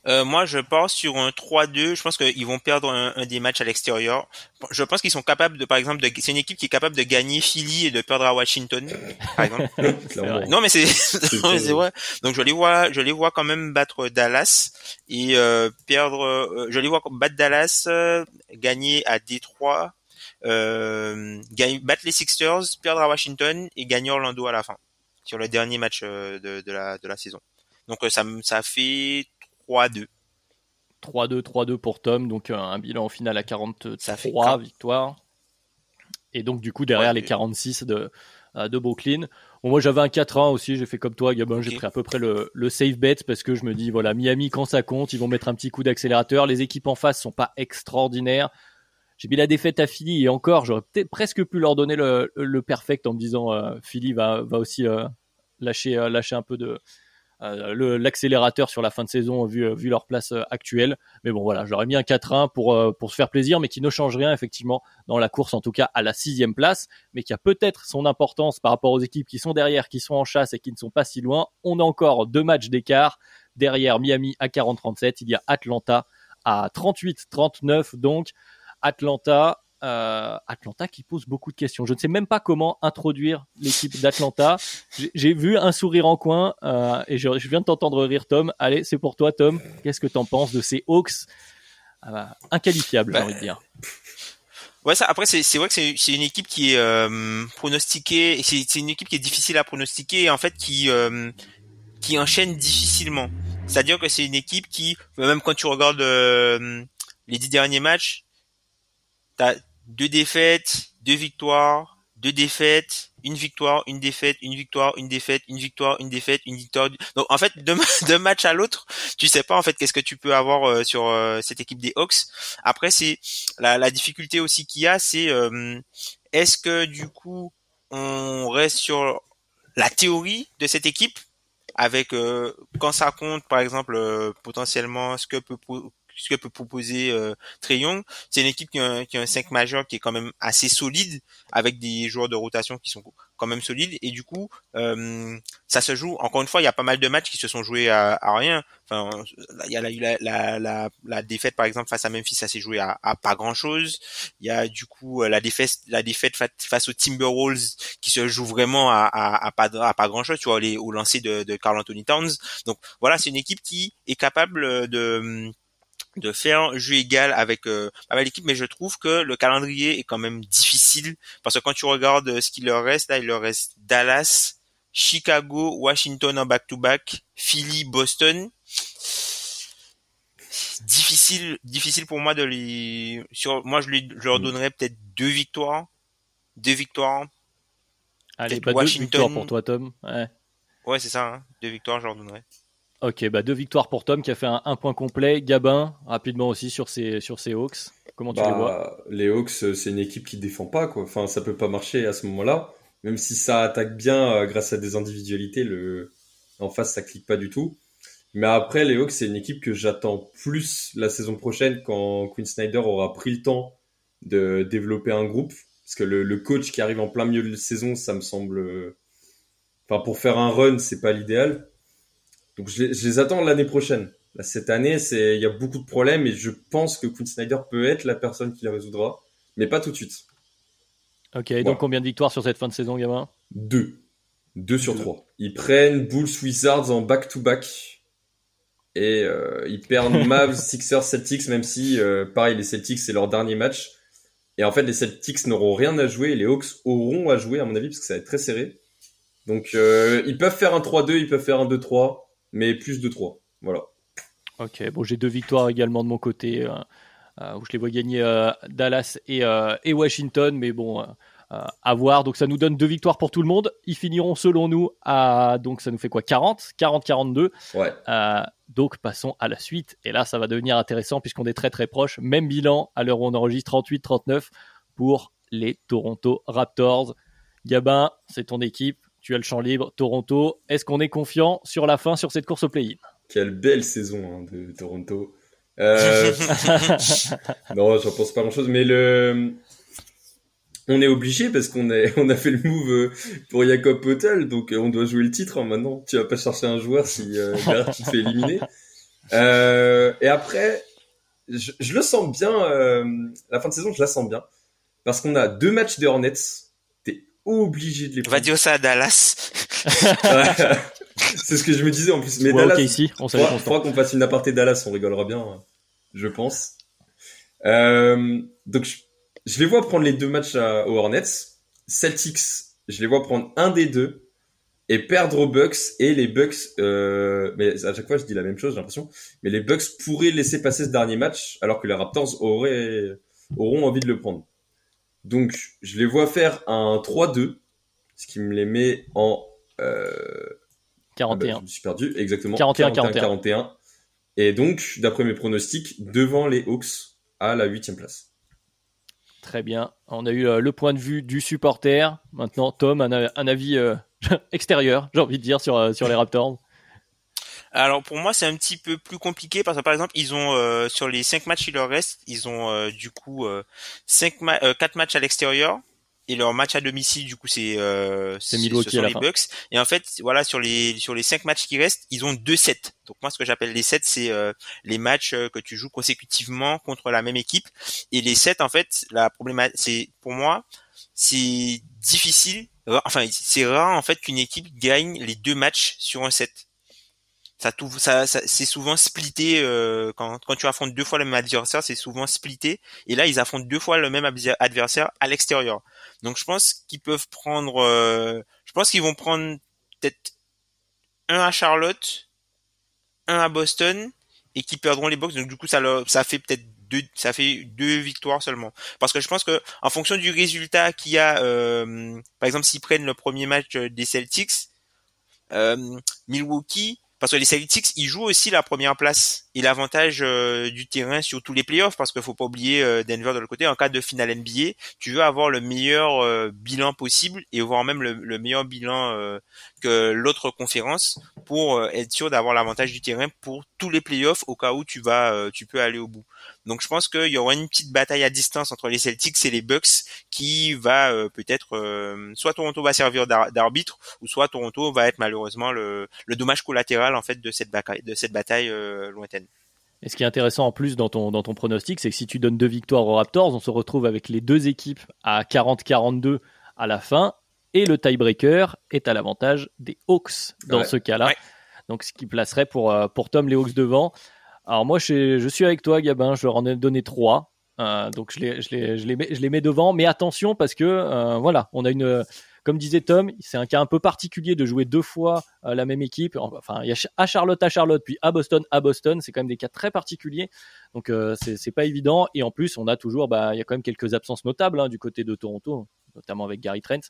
[SPEAKER 2] Euh, moi, je pars sur un 3-2. Je pense qu'ils vont perdre un, un des matchs à l'extérieur. Je pense qu'ils sont capables de, par exemple, de, c'est une équipe qui est capable de gagner Philly et de perdre à Washington, par exemple. Non, mais c'est, non, mais
[SPEAKER 3] que-
[SPEAKER 2] c'est vrai. Donc je les vois, je les vois quand même battre Dallas et euh, perdre. euh, je les vois battre Dallas, euh, gagner à Détroit, euh, gagner, battre les Sixers, perdre à Washington et gagner Orlando à la fin sur le dernier match euh, de, de la de la saison. Donc euh, ça me- ça fait 3-2.
[SPEAKER 1] 3-2, 3-2 pour Tom, donc un, un bilan au final à 43
[SPEAKER 2] Ça fait quatre.
[SPEAKER 1] victoires. Et donc du coup derrière
[SPEAKER 2] Ouais,
[SPEAKER 1] les
[SPEAKER 2] et-
[SPEAKER 1] 46 de, euh, de Brooklyn. Bon, moi j'avais un 4-1 aussi, j'ai fait comme toi Gabin, j'ai pris à peu près le, le safe bet parce que je me dis voilà Miami quand ça compte, ils vont mettre un petit coup d'accélérateur, les équipes en face sont pas extraordinaires. J'ai mis la défaite à Philly et encore j'aurais peut-être presque pu leur donner le, le perfect en me disant euh, Philly va, va aussi euh, lâcher, euh, lâcher un peu de euh, l'accélérateur sur la fin de saison vu, vu leur place euh, actuelle. Mais bon, voilà, j'aurais mis un 4-1 pour, euh, pour se faire plaisir, mais qui ne change rien, effectivement, dans la course, en tout cas à la sixième place, mais qui a peut-être son importance par rapport aux équipes qui sont derrière, qui sont en chasse et qui ne sont pas si loin. On a encore deux matchs d'écart. Derrière Miami à 40-37, il y a Atlanta à 38-39, donc Atlanta. Euh, Atlanta qui pose beaucoup de questions. Je ne sais même pas comment introduire l'équipe d'Atlanta. J'ai- vu un sourire en coin euh, et je, je viens de t'entendre rire, Tom. Allez, c'est pour toi, Tom. Qu'est-ce que t'en penses de ces Hawks euh, inqualifiables, j'ai
[SPEAKER 2] Bah,
[SPEAKER 1] envie de dire?
[SPEAKER 2] Ouais, ça. Après, c'est vrai que c'est une équipe qui est euh, pronostiquée. C'est une équipe qui est difficile à pronostiquer et en fait qui euh, qui enchaîne difficilement. C'est-à-dire que c'est une équipe qui, même quand tu regardes euh, les dix derniers matchs, t'as deux défaites, deux victoires, deux défaites, une victoire, une défaite, une victoire, une défaite, une victoire, une défaite, une victoire. Donc en fait, d'un d'un match à l'autre, tu sais pas en fait qu'est-ce que tu peux avoir euh, sur euh, cette équipe des Hawks. Après, c'est la, la difficulté aussi qu'il y a, c'est euh, est-ce que du coup on reste sur la théorie de cette équipe avec euh, quand ça compte par exemple euh, potentiellement ce que peut ce que peut proposer euh, Trey Young, c'est une équipe qui a, un- qui a un 5 majeur qui est quand même assez solide avec des joueurs de rotation qui sont quand même solides. Et du coup euh, ça se joue. Encore une fois il y a pas mal de matchs qui se sont joués à, à rien. Enfin il y a la, la, la, la, la défaite par exemple face à Memphis ça s'est joué à, à pas grand chose il y a du coup euh, la défaite la défaite fa- face aux Timberwolves qui se joue vraiment à, à, à pas à pas grand chose tu vois les au lancer de, de Carl Anthony Towns. Donc voilà c'est une équipe qui est capable de de faire jeu égal avec euh, pas mal d'équipes mais je trouve que le calendrier est quand même difficile. Parce que quand tu regardes euh, ce qu'il leur reste là il leur reste Dallas Chicago Washington en back to back Philly Boston. Difficile difficile pour moi de les sur moi je, lui, je leur donnerais peut-être deux victoires. Deux victoires.
[SPEAKER 1] Allez, deux
[SPEAKER 2] Washington.
[SPEAKER 1] victoires pour toi, Tom. Ouais.
[SPEAKER 2] ouais c'est ça hein, deux victoires je leur donnerais
[SPEAKER 1] Ok, bah deux victoires pour Tom qui a fait un, un point complet. Gabin, rapidement aussi sur ses, sur ses Hawks. Comment tu les vois
[SPEAKER 3] Bah, les Hawks, euh, c'est une équipe qui défend pas, quoi. Enfin, ça peut pas marcher à ce moment-là. Même si ça attaque bien euh, grâce à des individualités, le en face, ça clique pas du tout. Mais après, les Hawks, c'est une équipe que j'attends plus la saison prochaine quand Quinn Snyder aura pris le temps de développer un groupe. Parce que le, le coach qui arrive en plein milieu de saison, ça me semble. euh, Enfin, pour faire un run, c'est pas l'idéal. Donc, je les, je les attends l'année prochaine. Là, cette année, c'est, il y a beaucoup de problèmes et je pense que Quinn Snyder peut être la personne qui les résoudra, mais pas tout de suite.
[SPEAKER 1] Ok, donc combien de victoires sur cette fin de saison, gamin
[SPEAKER 3] Deux. Deux sur trois. Ils prennent Bulls Wizards en back-to-back. Et euh, ils perdent Mavs, Sixers, Celtics, même si, euh, pareil, les Celtics, c'est leur dernier match. Et en fait, les Celtics n'auront rien à jouer. Et les Hawks auront à jouer, à mon avis, parce que ça va être très serré. Donc, euh, ils peuvent faire un 3-2, ils peuvent faire un 2-3, mais plus de 3. Voilà.
[SPEAKER 1] Ok, bon, j'ai deux victoires également de mon côté, où je les vois gagner Dallas et, et, Washington, mais bon, à voir. Donc ça nous donne deux victoires pour tout le monde. Ils finiront selon nous à donc ça nous fait quoi? 40, 40-42.
[SPEAKER 3] Ouais.
[SPEAKER 1] Euh, donc passons à la suite. Et là ça va devenir intéressant puisqu'on est très très proche. Même bilan à l'heure où on enregistre 38-39 pour les Toronto Raptors. Gabin, c'est ton équipe. Tu as le champ libre. Toronto, est-ce qu'on est confiant sur la fin sur cette course au play-in?
[SPEAKER 3] Quelle belle saison hein, de Toronto. Euh... non, j'en pense pas grand-chose, mais le on est obligé parce qu'on a, on a fait le move euh, pour Jacob Potel, donc euh, on doit jouer le titre hein, maintenant. Tu vas pas chercher un joueur si euh, tu te fais éliminer. Euh, et après, je, je, le sens bien. la fin de saison, je la sens bien parce qu'on a deux matchs de Hornets. Obligé de les
[SPEAKER 2] prendre. Va dire ça à Dallas.
[SPEAKER 3] C'est ce que je me disais en plus. Mais Dallas, ici, on crois qu'on fasse une aparté Dallas, on rigolera bien, je pense. donc je je les vois prendre les deux matchs à, aux Hornets. Celtics, je les vois prendre un des deux et perdre aux Bucks et les Bucks euh, mais à chaque fois je dis la même chose j'ai l'impression mais les Bucks pourraient laisser passer ce dernier match alors que les Raptors auraient auront envie de le prendre donc je les vois faire un 3-2 ce qui me les met en euh,
[SPEAKER 1] 41
[SPEAKER 3] ah bah, je me suis perdu exactement
[SPEAKER 1] 41 41
[SPEAKER 3] 41 et donc d'après mes pronostics devant les Hawks à la huitième place
[SPEAKER 1] Très bien. On a eu euh, le point de vue du supporter. Maintenant, Tom, un, avis euh, extérieur, j'ai envie de dire, sur, euh, sur les Raptors.
[SPEAKER 2] Alors pour moi c'est un petit peu plus compliqué parce que par exemple ils ont sur les cinq matchs qui leur restent ils ont du coup cinq quatre matchs à l'extérieur et leur match à domicile du coup c'est euh,
[SPEAKER 1] c'est Milwaukee
[SPEAKER 2] les Bucks. Et en fait voilà sur les sur les cinq matchs qui restent ils ont deux sets. Donc moi ce que j'appelle les sets c'est euh, les matchs euh, que tu joues consécutivement contre la même équipe. Et les sets en fait la problématique c'est pour moi c'est difficile enfin c'est rare en fait qu'une équipe gagne les deux matchs sur un set ça, ça, ça c'est souvent splitté euh, quand, quand tu affrontes deux fois le même adversaire, c'est souvent splitté. Et là, ils affrontent deux fois le même adversaire à l'extérieur. Donc, je pense qu'ils peuvent prendre, euh, je pense qu'ils vont prendre peut-être un à Charlotte, un à Boston, et qui perdront les box. Donc, du coup, ça, leur, ça fait peut-être deux, ça fait deux victoires seulement. Parce que je pense que en fonction du résultat qu'il y a, euh, par exemple, s'ils prennent le premier match des Celtics, Milwaukee parce que les Celtics ils jouent aussi la première place et l'avantage euh, du terrain sur tous les playoffs parce qu'il faut pas oublier euh, Denver de l'autre côté en cas de finale NBA tu veux avoir le meilleur euh, bilan possible et voire même le, meilleur bilan que l'autre conférence pour être sûr d'avoir l'avantage du terrain pour tous les playoffs au cas où tu vas tu peux aller au bout donc je pense qu'il y aura une petite bataille à distance entre les Celtics et les Bucks qui va euh, peut-être euh, soit Toronto va servir d'arbitre ou soit Toronto va être malheureusement le, dommage collatéral en fait de cette bataille de cette bataille euh, lointaine.
[SPEAKER 1] Et ce qui est intéressant en plus dans ton, dans ton pronostic, c'est que si tu donnes deux victoires aux Raptors, on se retrouve avec les deux équipes à 40-42 à la fin, et le tiebreaker est à l'avantage des Hawks dans ce cas-là. Donc ce qui placerait pour, pour Tom les Hawks devant. Alors moi, je, suis avec toi, Gabin. Je leur en ai donné trois. Euh, donc je les, je, les, je, les mets, je les mets devant. Mais attention parce que euh, voilà, on a une, comme disait Tom, c'est un cas un peu particulier de jouer deux fois euh, la même équipe. Enfin, il y a à Charlotte, à Charlotte, puis à Boston, à Boston. C'est quand même des cas très particuliers. Donc euh, c'est pas évident. Et en plus, on a toujours, bah, il y a quand même quelques absences notables hein, du côté de Toronto, notamment avec Gary Trent.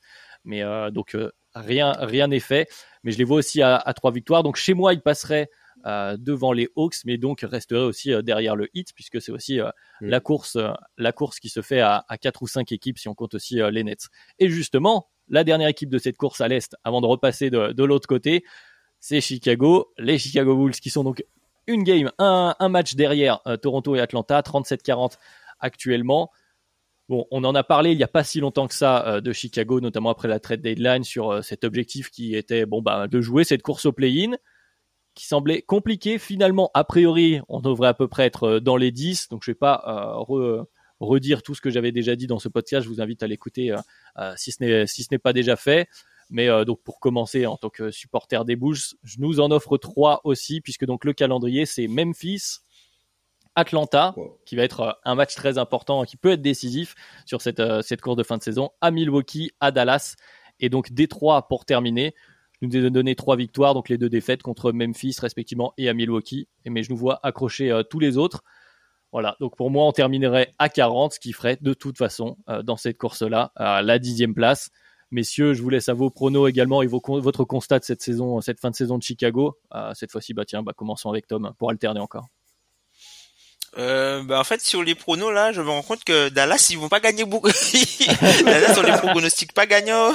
[SPEAKER 1] Mais donc rien, rien n'est fait. Mais je les vois aussi à, à trois victoires. Donc chez moi, ils passeraient devant les Hawks, mais donc resterait aussi euh, derrière le Heat, puisque c'est aussi euh, mm. la course, la course qui se fait à, à 4 ou 5 équipes si on compte aussi les Nets. Et justement, la dernière équipe de cette course à l'est, avant de repasser de, de l'autre côté, c'est Chicago, les Chicago Bulls qui sont donc une game, un, un match derrière Toronto et Atlanta, 37-40 actuellement. Bon, on en a parlé il n'y a pas si longtemps que ça de Chicago, notamment après la trade deadline, sur cet objectif qui était bon bah de jouer cette course au play-in qui semblait compliqué. Finalement, a priori, on devrait à peu près être euh, dans les 10, donc je vais pas euh, redire tout ce que j'avais déjà dit dans ce podcast. Je vous invite à l'écouter si ce n'est si ce n'est pas déjà fait. Mais donc pour commencer en tant que supporter des Bulls, je nous en offre trois aussi puisque donc le calendrier c'est Memphis, Atlanta, qui va être euh, un match très important, qui peut être décisif sur cette, euh, cette course de fin de saison, à Milwaukee, à Dallas, et donc Détroit pour terminer. Nous ai donné trois victoires, donc les deux défaites contre Memphis respectivement et à Milwaukee, mais je nous vois accrocher euh, tous les autres. Voilà, donc pour moi, on terminerait à 40, ce qui ferait de toute façon dans cette course-là la dixième place. Messieurs, je vous laisse à vos pronos également et votre constat de cette saison, cette fin de saison de Chicago. cette fois-ci, bah tiens, bah commençons avec Tom pour alterner encore.
[SPEAKER 2] Euh, bah en fait sur les pronos là, je me rends compte que Dallas ils vont pas gagner beaucoup. Dallas sur les pronostics pas gagnants,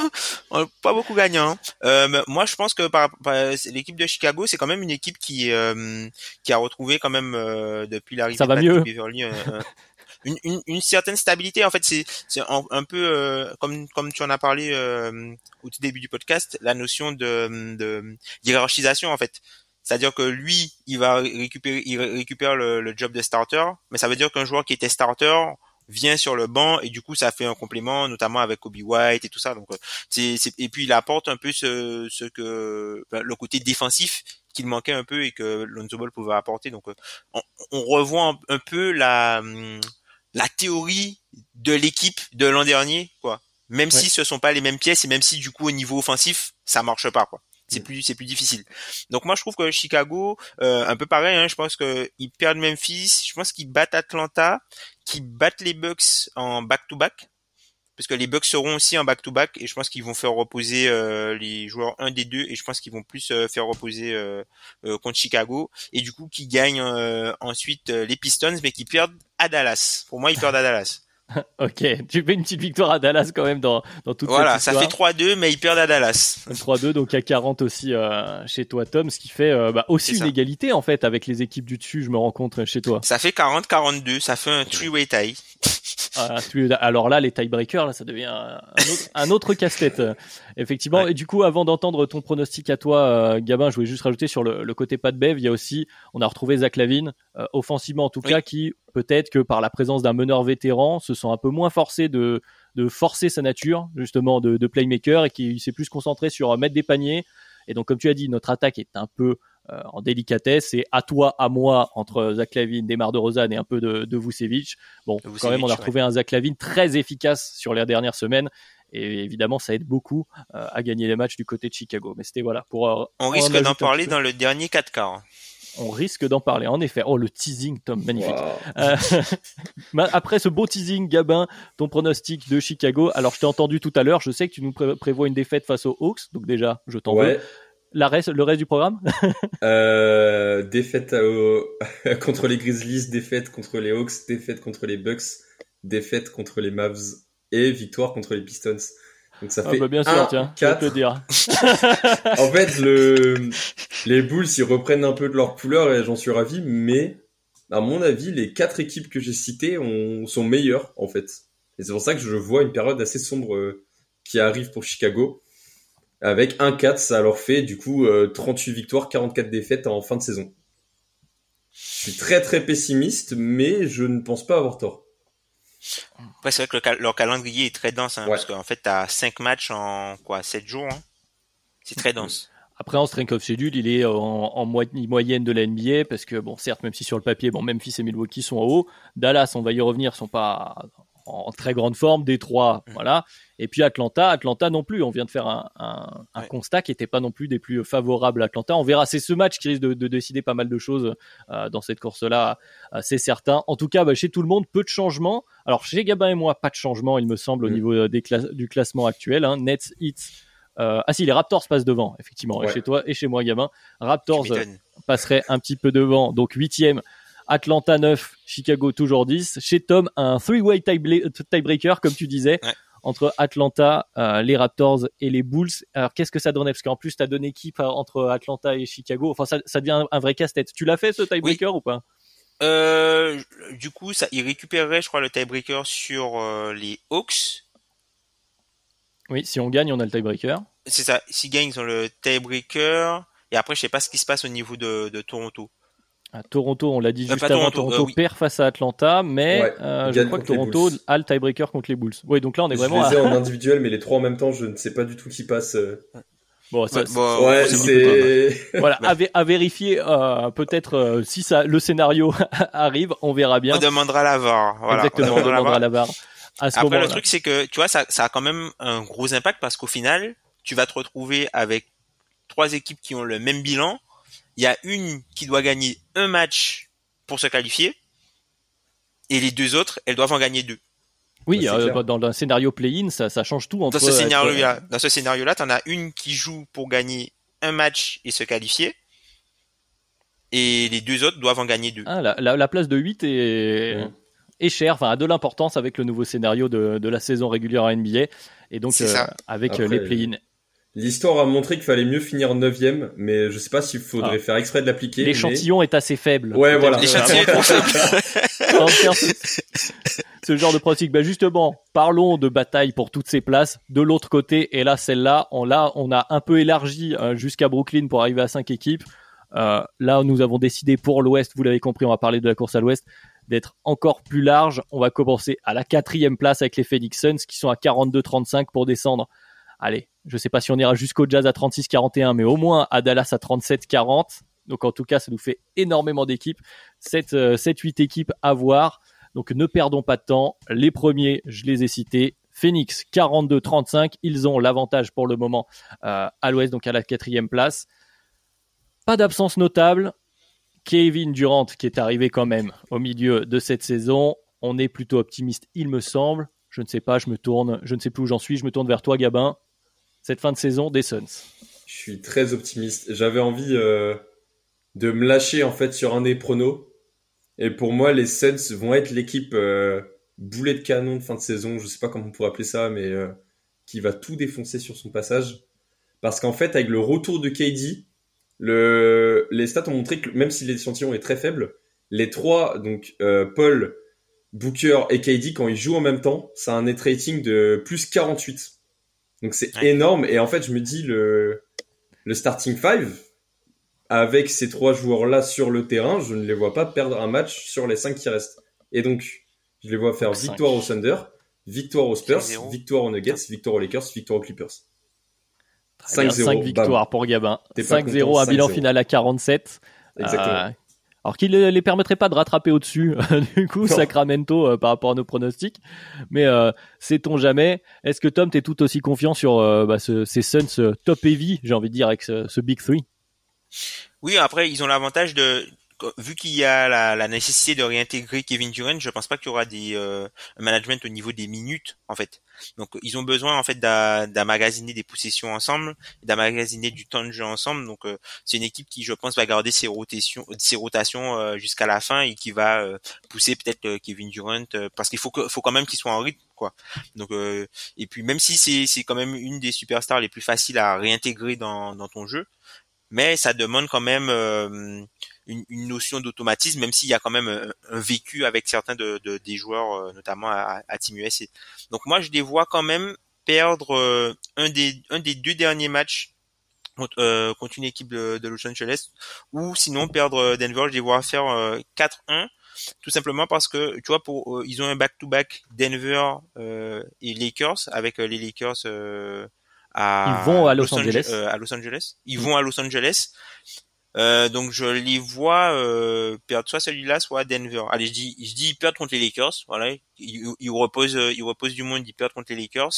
[SPEAKER 2] pas beaucoup gagnants. Euh, moi je pense que par, l'équipe de Chicago c'est quand même une équipe qui euh, qui a retrouvé quand même euh, depuis l'arrivée
[SPEAKER 1] de
[SPEAKER 2] Beverly euh, une, une, une, certaine stabilité. En fait c'est c'est un, peu comme comme tu en as parlé au tout début du podcast, la notion de de hiérarchisation en fait. C'est-à-dire que lui, il va récupérer, il récupère le, job de starter, mais ça veut dire qu'un joueur qui était starter vient sur le banc et du coup ça fait un complément, notamment avec Kobe White et tout ça. Donc euh, c'est, et puis il apporte un peu ce, ce que ben, le côté défensif qu'il manquait un peu et que Lonzo Ball pouvait apporter. Donc euh, on, on revoit un, peu la la théorie de l'équipe de l'an dernier, quoi. Même si ce sont pas les mêmes pièces et même si du coup au niveau offensif ça marche pas, quoi c'est mm. plus c'est plus difficile. Donc moi je trouve que Chicago euh, un peu pareil hein, je pense que ils perdent Memphis, je pense qu'ils battent Atlanta, qu'ils battent les Bucks en back to back parce que les Bucks seront aussi en back to back et je pense qu'ils vont faire reposer euh, les joueurs un des deux et je pense qu'ils vont plus euh, faire reposer contre Chicago et du coup qui gagnent ensuite les Pistons mais qui perdent à Dallas. Pour moi ils perdent à Dallas.
[SPEAKER 1] ok, tu fais une petite victoire à Dallas quand même dans, dans toute
[SPEAKER 2] voilà, cette histoire. Voilà, ça fait 3-2, mais ils perdent à Dallas.
[SPEAKER 1] 3-2, donc à 40 aussi euh, chez toi, Tom, ce qui fait euh, bah, aussi une égalité en fait avec les équipes du dessus, je me rends compte chez toi.
[SPEAKER 2] Ça fait 40-42, ça fait un three-way tie.
[SPEAKER 1] Ah, alors là, les tiebreakers, là, ça devient un autre, casse-tête. Effectivement. Et du coup, avant d'entendre ton pronostic à toi, euh, Gabin, je voulais juste rajouter sur le, côté pas de Bev, il y a aussi, on a retrouvé Zach Lavine, euh, offensivement en tout cas, qui peut-être que par la présence d'un meneur vétéran, se sent un peu moins forcé de, de forcer sa nature, justement, de, de playmaker et qui s'est plus concentré sur mettre des paniers. Et donc, comme tu as dit, notre attaque est un peu euh, en délicatesse. Et à toi, à moi, entre Zach Lavine, Demar de Rozan et un peu de, de Vucevic. Bon, quand même, on a retrouvé un Zach Lavine très efficace sur les dernières semaines. Et évidemment, ça aide beaucoup euh, à gagner les matchs du côté de Chicago. Mais c'était voilà pour.
[SPEAKER 2] Euh, on risque d'en parler dans le dernier 4 quarts.
[SPEAKER 1] On risque d'en parler, en effet. Oh, le teasing, Tom, magnifique. après ce beau teasing, Gabin, ton pronostic de Chicago. Alors, je t'ai entendu tout à l'heure. Je sais que tu nous prévois une défaite face aux Hawks. Donc, déjà, je t'en veux la reste, le reste du programme?
[SPEAKER 3] Euh, Défaite contre les Grizzlies, défaite contre les Hawks, défaite contre les Bucks, défaite contre les Mavs et victoire contre les Pistons. Donc ça ah fait bah bien sûr, tiens, 4. Te dire. en fait, le, les Bulls, ils reprennent un peu de leur couleur et j'en suis ravi, mais à mon avis, les quatre équipes que j'ai citées ont, sont meilleures en fait. Et c'est pour ça que je vois une période assez sombre euh, qui arrive pour Chicago. Avec un 4, ça leur fait du coup 38 euh, victoires, 44 défaites en fin de saison. Je suis très très pessimiste, mais je ne pense pas avoir tort.
[SPEAKER 2] Ouais, c'est vrai que leur calendrier est très dense, hein, parce qu'en fait, t'as 5 matchs en quoi 7 jours. Hein. C'est très dense.
[SPEAKER 1] Après, en strength of schedule, il est en, en, moyenne de la NBA, parce que, bon, certes, même si sur le papier, bon, Memphis et Milwaukee sont en haut, Dallas, on va y revenir, sont pas en très grande forme, Détroit, mmh. voilà. Et puis Atlanta, Atlanta non plus. On vient de faire un, un, constat qui n'était pas non plus des plus favorables à Atlanta. On verra. C'est ce match qui risque de, de, décider pas mal de choses euh, dans cette course-là. Euh, c'est certain. En tout cas, bah, chez tout le monde, peu de changements. Alors chez Gabin et moi, pas de changement, il me semble, au mmh. niveau euh, des du classement actuel. Hein. Nets, Hits. ah si, les Raptors passent devant, effectivement. Et chez toi et chez moi, Gabin. Raptors passerait un petit peu devant. Donc huitième. Atlanta 9, Chicago toujours 10. Chez Tom, un three-way tiebreaker, comme tu disais. entre Atlanta, euh, les Raptors et les Bulls. Alors qu'est-ce que ça donnait? Parce qu'en plus, tu as donné équipe euh, entre Atlanta et Chicago. Enfin, ça, ça devient un, vrai casse-tête. Tu l'as fait ce tiebreaker ou pas?
[SPEAKER 2] Euh, Du coup, ça, il récupérerait, je crois, le tiebreaker sur euh, les Hawks.
[SPEAKER 1] Oui, si on gagne, on a le tiebreaker.
[SPEAKER 2] C'est ça. S'ils gagnent, ils ont le tiebreaker. Et après, je sais pas ce qui se passe au niveau de, de Toronto.
[SPEAKER 1] À Toronto, on l'a dit
[SPEAKER 2] Euh,
[SPEAKER 1] juste avant,
[SPEAKER 2] Toronto,
[SPEAKER 1] Toronto
[SPEAKER 2] euh, oui.
[SPEAKER 1] perd face à Atlanta, mais
[SPEAKER 3] Ouais,
[SPEAKER 1] euh, je crois que Toronto a le tiebreaker contre les Bulls. Oui, donc là on est
[SPEAKER 3] Je
[SPEAKER 1] vraiment
[SPEAKER 3] les ai
[SPEAKER 1] à...
[SPEAKER 3] en individuel, mais les trois en même temps, je ne sais pas du tout qui passe. euh.
[SPEAKER 1] bon, ça,
[SPEAKER 2] Ouais, bon,
[SPEAKER 3] Ouais,
[SPEAKER 2] c'est
[SPEAKER 1] voilà, à, vé- à vérifier euh, peut-être euh, si ça, le scénario arrive, on verra bien.
[SPEAKER 2] On demandera la VAR. Voilà,
[SPEAKER 1] Exactement, on
[SPEAKER 2] demandera la
[SPEAKER 1] demandera
[SPEAKER 2] VAR.
[SPEAKER 1] la VAR. À ce
[SPEAKER 2] Après, le truc, c'est que, tu vois, ça, ça a quand même un gros impact parce qu'au final, tu vas te retrouver avec trois équipes qui ont le même bilan. Il y a une qui doit gagner un match pour se qualifier. Et les deux autres, elles doivent en gagner deux.
[SPEAKER 1] Oui, euh,
[SPEAKER 3] clair.
[SPEAKER 1] dans le scénario play-in, ça, ça change tout entre.
[SPEAKER 2] Dans ce
[SPEAKER 1] être-
[SPEAKER 2] scénario-là, dans ce scénario-là, t'en as une qui joue pour gagner un match et se qualifier. Et les deux autres doivent en gagner deux.
[SPEAKER 1] Ah, la, la- la place de 8 est, est chère, enfin a de l'importance avec le nouveau scénario de, de la saison régulière en NBA et donc euh, avec
[SPEAKER 3] Après,
[SPEAKER 1] euh, les play-in.
[SPEAKER 3] L'histoire a montré qu'il fallait mieux finir 9ème, mais je sais pas s'il faudrait
[SPEAKER 1] Ah.
[SPEAKER 3] faire exprès de l'appliquer. mais-
[SPEAKER 1] L'échantillon est assez faible.
[SPEAKER 3] Ouais, voilà.
[SPEAKER 2] L'échantillon est trop faible.
[SPEAKER 1] ce, genre de pronostic. Bah justement, parlons de bataille pour toutes ces places. De l'autre côté, et là celle-là, on l'a, on a un peu élargi euh, jusqu'à Brooklyn pour arriver à cinq équipes. Euh, là, nous avons décidé pour l'Ouest, vous l'avez compris, on va parler de la course à l'Ouest, d'être encore plus large. On va commencer à la quatrième place avec les Phoenix Suns qui sont à 42-35 pour descendre. Allez, je sais pas si on ira jusqu'au Jazz à 36-41, mais au moins à Dallas à 37-40. Donc en tout cas, ça nous fait énormément d'équipes. 7-8 équipes à voir. Donc ne perdons pas de temps. Les premiers, je les ai cités. Phoenix 42-35. Ils ont l'avantage pour le moment euh, à l'ouest, donc à la quatrième place. Pas d'absence notable. Kevin Durant qui est arrivé quand même au milieu de cette saison. On est plutôt optimiste, il me semble. Je ne sais pas, je me tourne, je ne sais plus où j'en suis. Je me tourne vers toi, Gabin. Cette fin de saison des Suns.
[SPEAKER 3] Je suis très optimiste. J'avais envie euh, de me lâcher en fait sur un des pronos. Et pour moi, les Suns vont être l'équipe euh, boulet de canon de fin de saison. Je sais pas comment on pourrait appeler ça, mais euh, qui va tout défoncer sur son passage. Parce qu'en fait, avec le retour de KD, le, les stats ont montré que même si l'échantillon est très faible, les trois, donc Paul, Booker et KD, quand ils jouent en même temps, ça a un net rating de plus 48. Donc c'est
[SPEAKER 2] Ouais.
[SPEAKER 3] énorme. Et en fait, je me dis, le, le starting five, avec ces trois joueurs-là sur le terrain, je ne les vois pas perdre un match sur les cinq qui restent. Et donc, je les vois faire victoire au Thunder, victoire aux Spurs,
[SPEAKER 2] 5-0.
[SPEAKER 3] victoire aux Nuggets, victoire aux Lakers, victoire aux Clippers.
[SPEAKER 1] Très bien,
[SPEAKER 3] 5-0,
[SPEAKER 1] 5
[SPEAKER 3] bam.
[SPEAKER 1] victoires pour Gabin.
[SPEAKER 3] T'es pas
[SPEAKER 1] 5-0,
[SPEAKER 3] content,
[SPEAKER 1] un bilan
[SPEAKER 3] 5-0.
[SPEAKER 1] final à 47.
[SPEAKER 3] Exactement.
[SPEAKER 1] Euh, alors qu'il ne les permettrait pas de rattraper au-dessus, du coup,
[SPEAKER 3] Non.
[SPEAKER 1] Sacramento euh, par rapport à nos pronostics. Mais euh, sait-on jamais? Est-ce que Tom, t'es tout aussi confiant sur euh, bah, ce- ces Suns top heavy, j'ai envie de dire, avec ce, ce Big Three?
[SPEAKER 2] Oui, après, ils ont l'avantage de, vu qu'il y a la, la nécessité de réintégrer Kevin Durant, je pense pas qu'il y aura des euh, management au niveau des minutes, en fait. Donc, ils ont besoin, en fait, d'a- d'emmagasiner des possessions ensemble, d'emmagasiner du temps de jeu ensemble. Donc, euh, c'est une équipe qui, je pense, va garder ses rotations, euh, jusqu'à la fin et qui va euh, pousser peut-être Kevin Durant, parce qu'il faut que, faut quand même qu'il soit en rythme, quoi. Donc, et puis, même si c'est, quand même une des superstars les plus faciles à réintégrer dans, ton jeu, mais ça demande quand même une, une notion d'automatisme, même s'il y a quand même un, un vécu avec certains de, de- des joueurs, euh, notamment à, à Team USA. Donc moi, je les vois quand même perdre euh, un des un des deux derniers matchs contre, euh, contre une équipe de, de Los Angeles, ou sinon perdre euh, Denver, je les vois faire euh, 4-1. Tout simplement parce que tu vois, pour euh, ils ont un back-to-back Denver euh, et Lakers avec euh, les Lakers euh, à
[SPEAKER 1] Ils vont à Los Angeles.
[SPEAKER 2] Ange- euh, à Los Angeles. Ils vont à Los Angeles. Euh, donc je les vois euh, perdre soit celui-là, soit Denver. Allez, je dis, je dis ils perdent contre les Lakers. Voilà, ils, ils reposent, euh, ils reposent du monde, ils perdent contre les Lakers.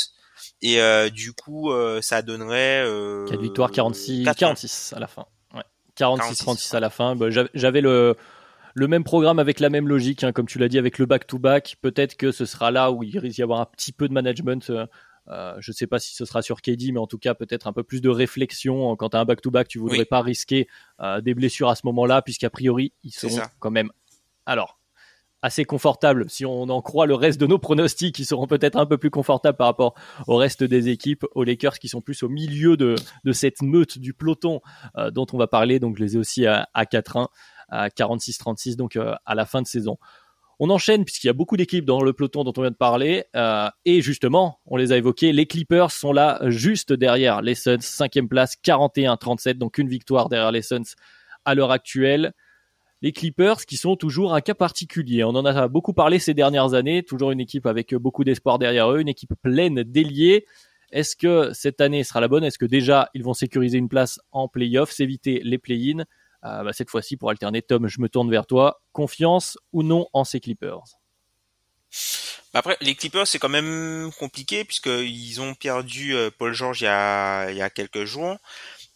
[SPEAKER 2] Et euh, du coup, euh, ça donnerait euh,
[SPEAKER 1] 4 victoires, 46,
[SPEAKER 2] 4-1.
[SPEAKER 1] 46 à la fin. Ouais. 46,
[SPEAKER 2] 46,
[SPEAKER 1] 36 à la fin. Bah, j'avais- J'avais le, le même programme avec la même logique, hein, comme tu l'as dit, avec le back-to-back. Peut-être que ce sera là où il risque d'y avoir un petit peu de management. euh, euh, je ne sais pas si ce sera sur KD, mais en tout cas peut-être un peu plus de réflexion. Quand tu as un back-to-back, tu voudrais
[SPEAKER 2] Oui.
[SPEAKER 1] pas risquer euh, des blessures à ce moment-là, puisqu'a priori, ils seront quand même. Alors, assez confortables. Si on en croit le reste de nos pronostics, ils seront peut-être un peu plus confortables par rapport au reste des équipes, aux Lakers qui sont plus au milieu de, de cette meute du peloton euh, dont on va parler. Donc je les ai aussi à, à 4-1, à 46-36, donc euh, à la fin de saison. On enchaîne puisqu'il y a beaucoup d'équipes dans le peloton dont on vient de parler. euh, et justement, on les a évoqués, les Clippers sont là juste derrière les Suns, cinquième place, 41-37, donc une victoire derrière les Suns à l'heure actuelle. les Clippers qui sont toujours un cas particulier. On en a beaucoup parlé ces dernières années, toujours une équipe avec beaucoup d'espoir derrière eux, une équipe pleine d'ailiers. Est-ce que cette année sera la bonne? Est-ce que déjà ils vont sécuriser une place en playoff, s'éviter les play-in euh, bah, Cette fois-ci, pour alterner, Tom, je me tourne vers toi. Confiance ou non en ces Clippers?
[SPEAKER 2] Bah, après, les Clippers, c'est quand même compliqué puisqu'ils ont perdu euh, Paul George il y a, il y a quelques jours.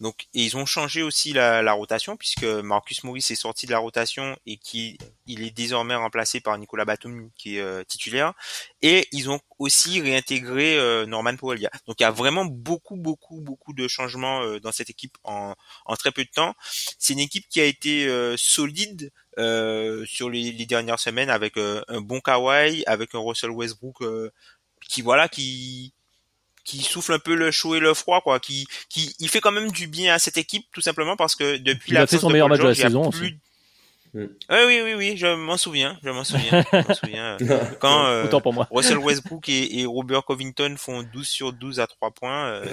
[SPEAKER 2] Donc, et ils ont changé aussi la, la, rotation puisque Marcus Morris est sorti de la rotation et qui il est désormais remplacé par Nicolas Batum qui est euh, titulaire. Et ils ont aussi réintégré euh, Norman Powell. Donc il y a vraiment beaucoup, beaucoup, beaucoup de changements euh, dans cette équipe en, en, très peu de temps. C'est une équipe qui a été solide sur les, les, dernières semaines avec un bon Kawhi, avec un Russell Westbrook qui voilà qui qui souffle un peu le chaud et le froid, quoi, qui, qui, il fait quand même du bien à cette équipe, tout simplement parce que depuis
[SPEAKER 1] il
[SPEAKER 2] la
[SPEAKER 1] a fait son meilleur match de la saison plus... aussi.
[SPEAKER 2] Oui, oui, oui, oui, je m'en souviens, je m'en souviens, je m'en souviens. Quand euh,
[SPEAKER 1] pour moi.
[SPEAKER 2] Russell Westbrook et, et, Robert Covington font 12 sur 12 à 3 points, euh,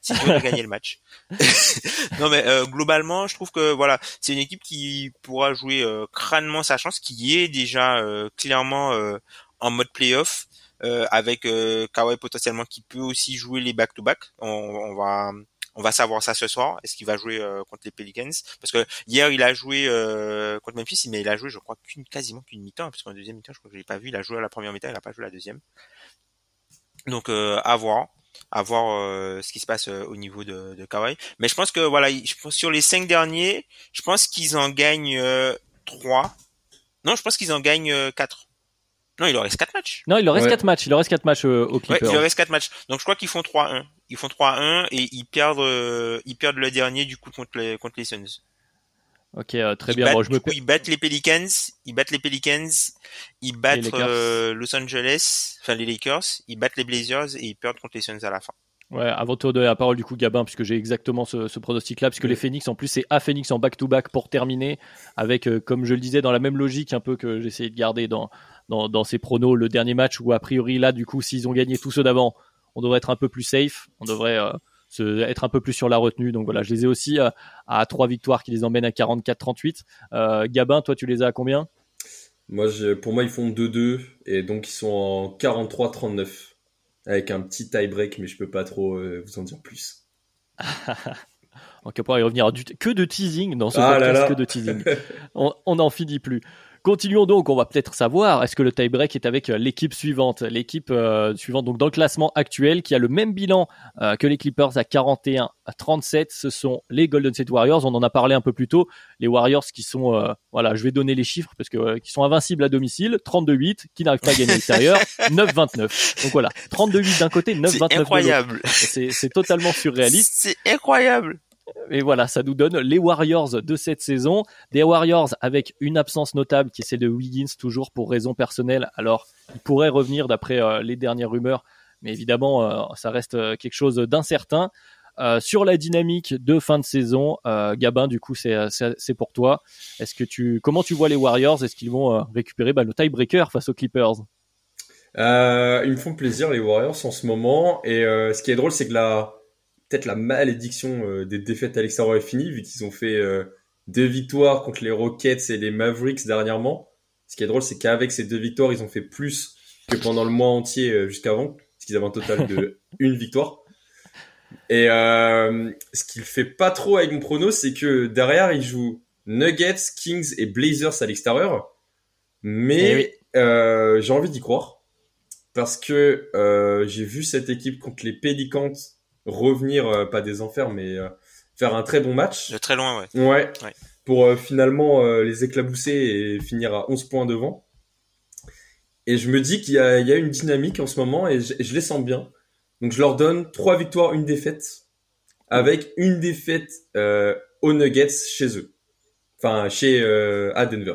[SPEAKER 2] c'est dur de gagner le match. non, mais euh, globalement, je trouve que voilà, c'est une équipe qui pourra jouer euh, crânement sa chance, qui est déjà euh, clairement euh, en mode playoff euh, avec euh, Kawhi potentiellement qui peut aussi jouer les back-to-back. On, on, va on va savoir ça ce soir. Est-ce qu'il va jouer euh, contre les Pelicans? Parce que hier il a joué euh, contre Memphis, mais il a joué je crois qu'une quasiment qu'une mi-temps, parce qu'en deuxième mi-temps je crois que je l'ai pas vu. Il a joué à la première mi-temps, il a pas joué à la deuxième. Donc euh, à voir à voir euh, ce qui se passe euh, au niveau de, de Kawhi. Mais je pense que voilà, je pense sur les cinq derniers, je pense qu'ils en gagnent euh, trois. Non, je pense qu'ils en gagnent quatre. Non, il leur reste 4 matchs.
[SPEAKER 1] Non, il leur reste ouais. 4 matchs. Il leur reste 4 matchs euh, au Clippers.
[SPEAKER 2] Ouais, il leur reste 4 matchs. Donc je crois qu'ils font 3-1. Ils font 3-1 et ils perdent euh, ils perdent le dernier du coup contre les contre les Suns.
[SPEAKER 1] Ok, euh, très
[SPEAKER 2] ils
[SPEAKER 1] bien.
[SPEAKER 2] Battent,
[SPEAKER 1] bon, je
[SPEAKER 2] du
[SPEAKER 1] me
[SPEAKER 2] coup, ils battent les Pelicans, ils battent les Pelicans, ils battent euh, Los Angeles, enfin les Lakers, ils battent les Blazers et ils perdent contre les Suns à la fin.
[SPEAKER 1] Ouais, avant de te donner la parole du coup Gabin, puisque j'ai exactement ce, ce pronostic-là, puisque les Phoenix en plus c'est à Phoenix en back-to-back pour terminer, avec euh, comme je le disais dans la même logique un peu que j'essayais de garder dans dans, dans ces pronos le dernier match où a priori là du coup s'ils ont gagné tous ceux d'avant, on devrait être un peu plus safe, on devrait euh, se, être un peu plus sur la retenue. Donc voilà, je les ai aussi euh, à trois victoires qui les emmènent à 44-38. Euh, Gabin, toi tu les as à combien?
[SPEAKER 3] Moi, je, pour moi, ils font 2-2 et donc ils sont en 43-39 avec un petit tie break, mais je peux pas trop euh, vous en dire plus.
[SPEAKER 1] On pouvoir y revenir du que de teasing dans ce
[SPEAKER 3] Ah là
[SPEAKER 1] podcast,
[SPEAKER 3] là.
[SPEAKER 1] que de teasing. on n'en finit plus. Continuons donc, on va peut-être savoir, est-ce que le tie-break est avec euh, l'équipe suivante L'équipe euh, suivante, donc dans le classement actuel, qui a le même bilan euh, que les Clippers à 41 à 37, ce sont les Golden State Warriors. On en a parlé un peu plus tôt. Les Warriors qui sont, euh, voilà, je vais donner les chiffres parce que qui sont invincibles à domicile, 32-8, qui n'arrivent pas à gagner à l'extérieur, 9-29. Donc voilà, 32-8 d'un côté, 9-29 de
[SPEAKER 2] C'est
[SPEAKER 1] l'autre. c'est totalement surréaliste.
[SPEAKER 2] C'est incroyable.
[SPEAKER 1] Et voilà, ça nous donne les Warriors de cette saison. Des Warriors avec une absence notable qui est celle de Wiggins, toujours pour raison personnelle. Alors, il pourrait revenir d'après euh, les dernières rumeurs, mais évidemment, euh, ça reste euh, quelque chose d'incertain. Sur la dynamique de fin de saison, Gabin, du coup, c'est pour toi. Est-ce que tu, comment tu vois les Warriors? Est-ce qu'ils vont récupérer bah, le tiebreaker face aux Clippers?
[SPEAKER 3] Ils me font plaisir les Warriors en ce moment et ce qui est drôle c'est que la peut-être la malédiction euh, des défaites à l'extérieur est finie vu qu'ils ont fait euh, deux victoires contre les Rockets et les Mavericks dernièrement. Ce qui est drôle c'est qu'avec ces deux victoires ils ont fait plus que pendant le mois entier euh, jusqu'avant parce qu'ils avaient un total de une victoire. Et euh, ce qu'il fait pas trop avec mon prono c'est que derrière ils jouent Nuggets, Kings et Blazers à l'extérieur. Mais
[SPEAKER 1] Eh oui.
[SPEAKER 3] euh, j'ai envie d'y croire parce que euh, j'ai vu cette équipe contre les Pelicans revenir, euh, pas des enfers, mais euh, faire un très bon match.
[SPEAKER 2] De très loin, ouais.
[SPEAKER 3] Ouais.
[SPEAKER 2] Ouais.
[SPEAKER 3] Pour euh, finalement euh, les éclabousser et finir à 11 points devant. Et je me dis qu'il y a, il y a une dynamique en ce moment et je, je les sens bien. Donc je leur donne trois victoires, une défaite, avec une défaite euh, aux Nuggets chez eux. Enfin, chez euh, à Denver.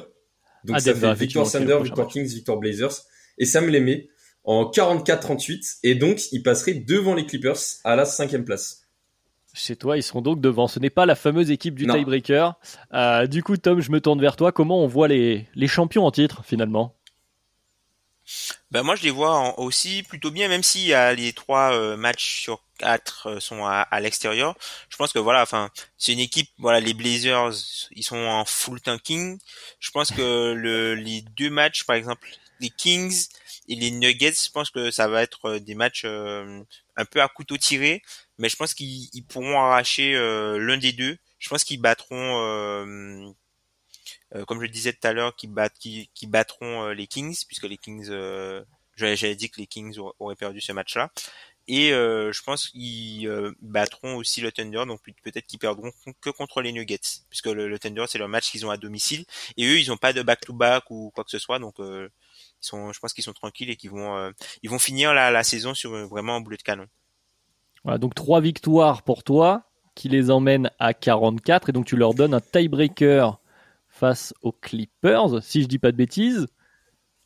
[SPEAKER 3] Donc
[SPEAKER 1] À
[SPEAKER 3] ça
[SPEAKER 1] Denver,
[SPEAKER 3] fait victoire Thunder, victoire. Kings, victoire Blazers. Et ça me les met en 44-38. Et donc, ils passeraient devant les Clippers à la cinquième place.
[SPEAKER 1] Chez toi, ils seront donc devant. Ce n'est pas la fameuse équipe du
[SPEAKER 3] Non.
[SPEAKER 1] tiebreaker. Euh, du coup, Tom, je me tourne vers toi. Comment on voit les, les champions en titre finalement?
[SPEAKER 2] Ben moi je les vois aussi plutôt bien, même y a les trois euh, matchs sur quatre euh, sont à, l'extérieur. Je pense que voilà, enfin c'est une équipe, voilà les Blazers, ils sont en full tanking. Je pense que le, les deux matchs, par exemple les Kings et les Nuggets, je pense que ça va être euh, des matchs un peu à couteau tiré, mais je pense qu'ils pourront arracher l'un des deux. Je pense qu'ils battront euh, comme je le disais tout à l'heure, qui, qui, battront euh, les Kings, puisque les Kings, euh, j'avais dit que les Kings auraient perdu ce match-là. Et je pense qu'ils battront aussi le Thunder, donc peut-être qu'ils perdront que contre les Nuggets, puisque le, Thunder c'est leur match qu'ils ont à domicile. Et eux, ils n'ont pas de back-to-back ou quoi que ce soit, donc ils sont, je pense qu'ils sont tranquilles et qu'ils vont, ils vont finir la, la saison sur vraiment un boulet de canon.
[SPEAKER 1] Voilà, donc trois victoires pour toi, qui les emmène à 44, et donc tu leur donnes un tiebreaker face aux Clippers, si je dis pas de bêtises.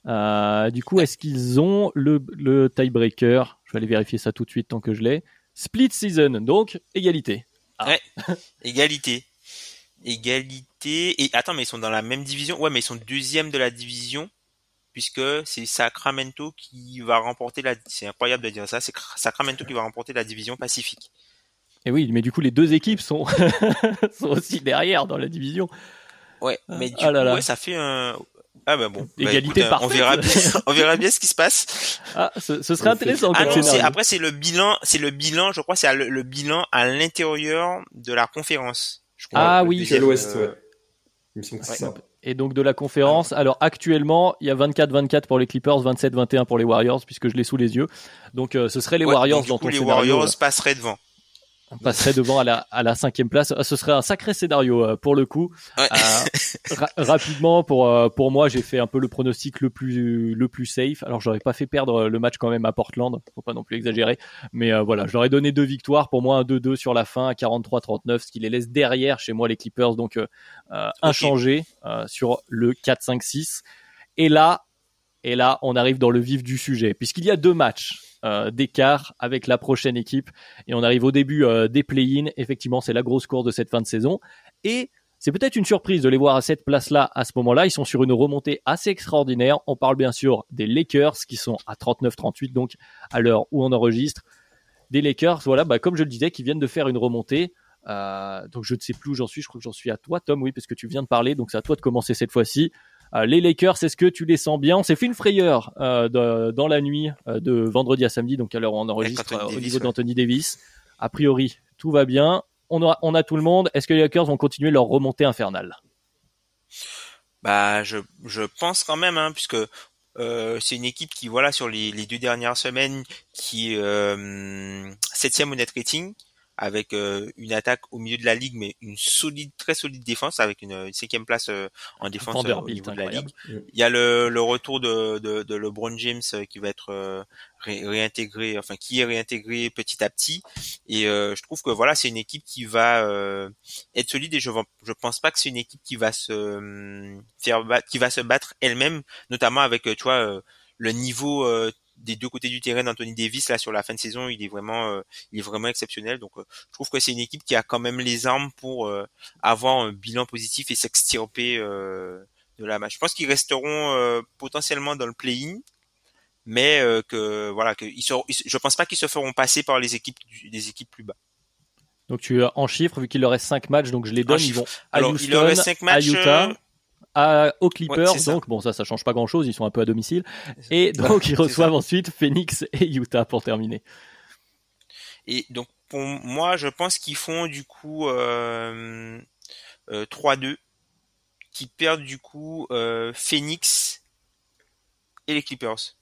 [SPEAKER 1] Euh, du coup, est-ce qu'ils ont le, le tiebreaker? Je vais aller vérifier ça tout de suite tant que je l'ai. Split season, donc égalité.
[SPEAKER 2] Ah. Ouais, égalité. Égalité. Et attends, mais ils sont dans la même division? Ouais, mais ils sont deuxième de la division puisque c'est Sacramento qui va remporter la. C'est incroyable de dire ça. C'est Sacramento qui va remporter la division Pacifique.
[SPEAKER 1] Et oui, mais du coup, les deux équipes sont, sont aussi derrière dans la division.
[SPEAKER 2] Ouais, ah. mais du ah coup, ça fait un. Ah bah bon.
[SPEAKER 1] Bah, Égalité
[SPEAKER 2] bah, On verra bien, on verra bien ce qui se passe.
[SPEAKER 1] Ah, ce, ce serait intéressant.
[SPEAKER 2] Ah non, après c'est le bilan, c'est le bilan, je crois, c'est le, bilan à l'intérieur de la conférence. Je crois,
[SPEAKER 1] ah oui.
[SPEAKER 3] C'est l'Ouest, ouais. Il
[SPEAKER 1] me semble que c'est ça. Et donc de la conférence, alors. actuellement, il y a 24-24 pour les Clippers, 27-21 pour les Warriors, puisque je l'ai sous les yeux. Donc euh, ce serait les Warriors dans ton
[SPEAKER 2] les Warriors passeraient devant
[SPEAKER 1] on passerait devant à la, à la cinquième place. Ce serait un sacré scénario euh, pour le coup. Euh, rapidement, pour euh, pour moi, j'ai fait un peu le pronostic le plus le plus safe. Alors, j'aurais pas fait perdre le match quand même à Portland, faut pas non plus exagérer. Mais voilà, je leur ai donné deux victoires. Pour moi, un 2-2 sur la fin à 43-39, ce qui les laisse derrière chez moi les Clippers, donc inchangés sur le 4-5-6. Et là, et là, on arrive dans le vif du sujet, puisqu'il y a deux matchs euh, d'écart avec la prochaine équipe. Et on arrive au début euh, des play-in. Effectivement, c'est la grosse course de cette fin de saison. Et c'est peut-être une surprise de les voir à cette place-là à ce moment-là. Ils sont sur une remontée assez extraordinaire. On parle bien sûr des Lakers qui sont à 39-38, donc à l'heure où on enregistre. Des Lakers, voilà, bah, comme je le disais, qui viennent de faire une remontée. Euh, donc je ne sais plus où j'en suis. Je crois que j'en suis à toi, Tom, oui, parce que tu viens de parler. Donc c'est à toi de commencer cette fois-ci. Euh, les Lakers, est-ce que tu les sens bien? On s'est fait une frayeur euh, dans la nuit euh, de vendredi à samedi, donc alors on enregistre au niveau d'Anthony Davis. A priori, tout va bien. On a, on a tout le monde. Est-ce que les Lakers vont continuer leur remontée infernale?
[SPEAKER 2] Bah, je, je pense quand même, hein, puisque euh, c'est une équipe qui, voilà, sur les, les deux dernières semaines, qui euh, septième au net rating, avec euh, une attaque au milieu de la ligue, mais une solide, très solide défense, avec une, cinquième place euh, en défense euh, au niveau de la ligue. Il y a le, le retour de, de, de, LeBron James qui va être réintégré, enfin qui est réintégré petit à petit. Et je trouve que voilà, c'est une équipe qui va être solide et je je pense pas que c'est une équipe qui va se faire qui va se battre elle-même, notamment avec tu vois le niveau des deux côtés du terrain d'Anthony Davis là sur la fin de saison, il est vraiment euh, il est vraiment exceptionnel. Donc euh, je trouve que c'est une équipe qui a quand même les armes pour euh, avoir un bilan positif et s'extirper de la match. Je pense qu'ils resteront potentiellement dans le play-in, mais que voilà que ils je pense pas qu'ils se feront passer par les équipes des équipes plus bas.
[SPEAKER 1] Donc tu en chiffres vu qu'il leur reste 5 matchs, donc je les donne. Ils vont à
[SPEAKER 2] Alors, il leur reste 5 matchs,
[SPEAKER 1] à Utah, à, aux Clippers. donc bon, ça, ça change pas grand chose. Ils sont un peu à domicile. Et donc ils reçoivent ensuite Phoenix et Utah pour terminer.
[SPEAKER 2] Et donc pour moi, je pense qu'ils font du coup euh, euh, 3-2, qui perdent du coup euh, Phoenix et les Clippers.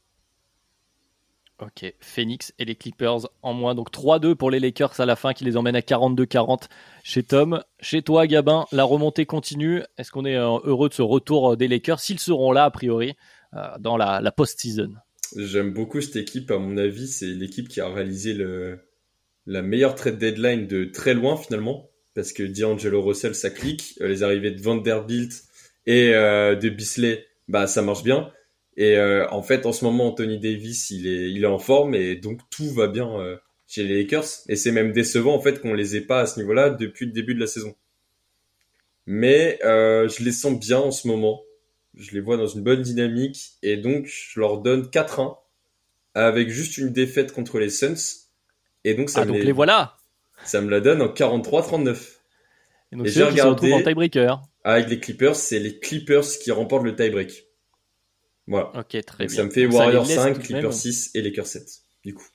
[SPEAKER 1] Ok, Phoenix et les Clippers en moins. Donc 3-2 pour les Lakers à la fin qui les emmène à 42-40 chez Tom. Chez toi, Gabin, la remontée continue. Est-ce qu'on est euh, heureux de ce retour euh, des Lakers? S'ils seront là, a priori, euh, dans la, post-season.
[SPEAKER 3] J'aime beaucoup cette équipe. À mon avis, c'est l'équipe qui a réalisé la meilleure trade deadline de très loin finalement. Parce que D'Angelo Russell, ça clique. Les arrivées de Vanderbilt et de Bisley, bah, ça marche bien. Et euh, en fait, en ce moment, Anthony Davis, il est, il est en forme et donc tout va bien euh, chez les Lakers. Et c'est même décevant en fait qu'on les ait pas à ce niveau-là depuis le début de la saison. Mais euh, je les sens bien en ce moment. Je les vois dans une bonne dynamique et donc je leur donne 4-1 avec juste une défaite contre les Suns. Et donc ça
[SPEAKER 1] Ah,
[SPEAKER 3] me
[SPEAKER 1] donc les voilà.
[SPEAKER 3] ça me la donne en 43-39.
[SPEAKER 1] Et donc
[SPEAKER 3] Et j'ai
[SPEAKER 1] retrouvent en
[SPEAKER 3] regardé-
[SPEAKER 1] tiebreaker.
[SPEAKER 3] Avec les Clippers, c'est les Clippers qui remportent le tie-break. Voilà.
[SPEAKER 1] Ok, très
[SPEAKER 3] Donc
[SPEAKER 1] bien.
[SPEAKER 3] ça me fait
[SPEAKER 1] Donc, les laisse
[SPEAKER 3] 5,
[SPEAKER 1] tout de
[SPEAKER 3] Clippers
[SPEAKER 1] même-
[SPEAKER 3] 6 et Lakers 7. Du coup.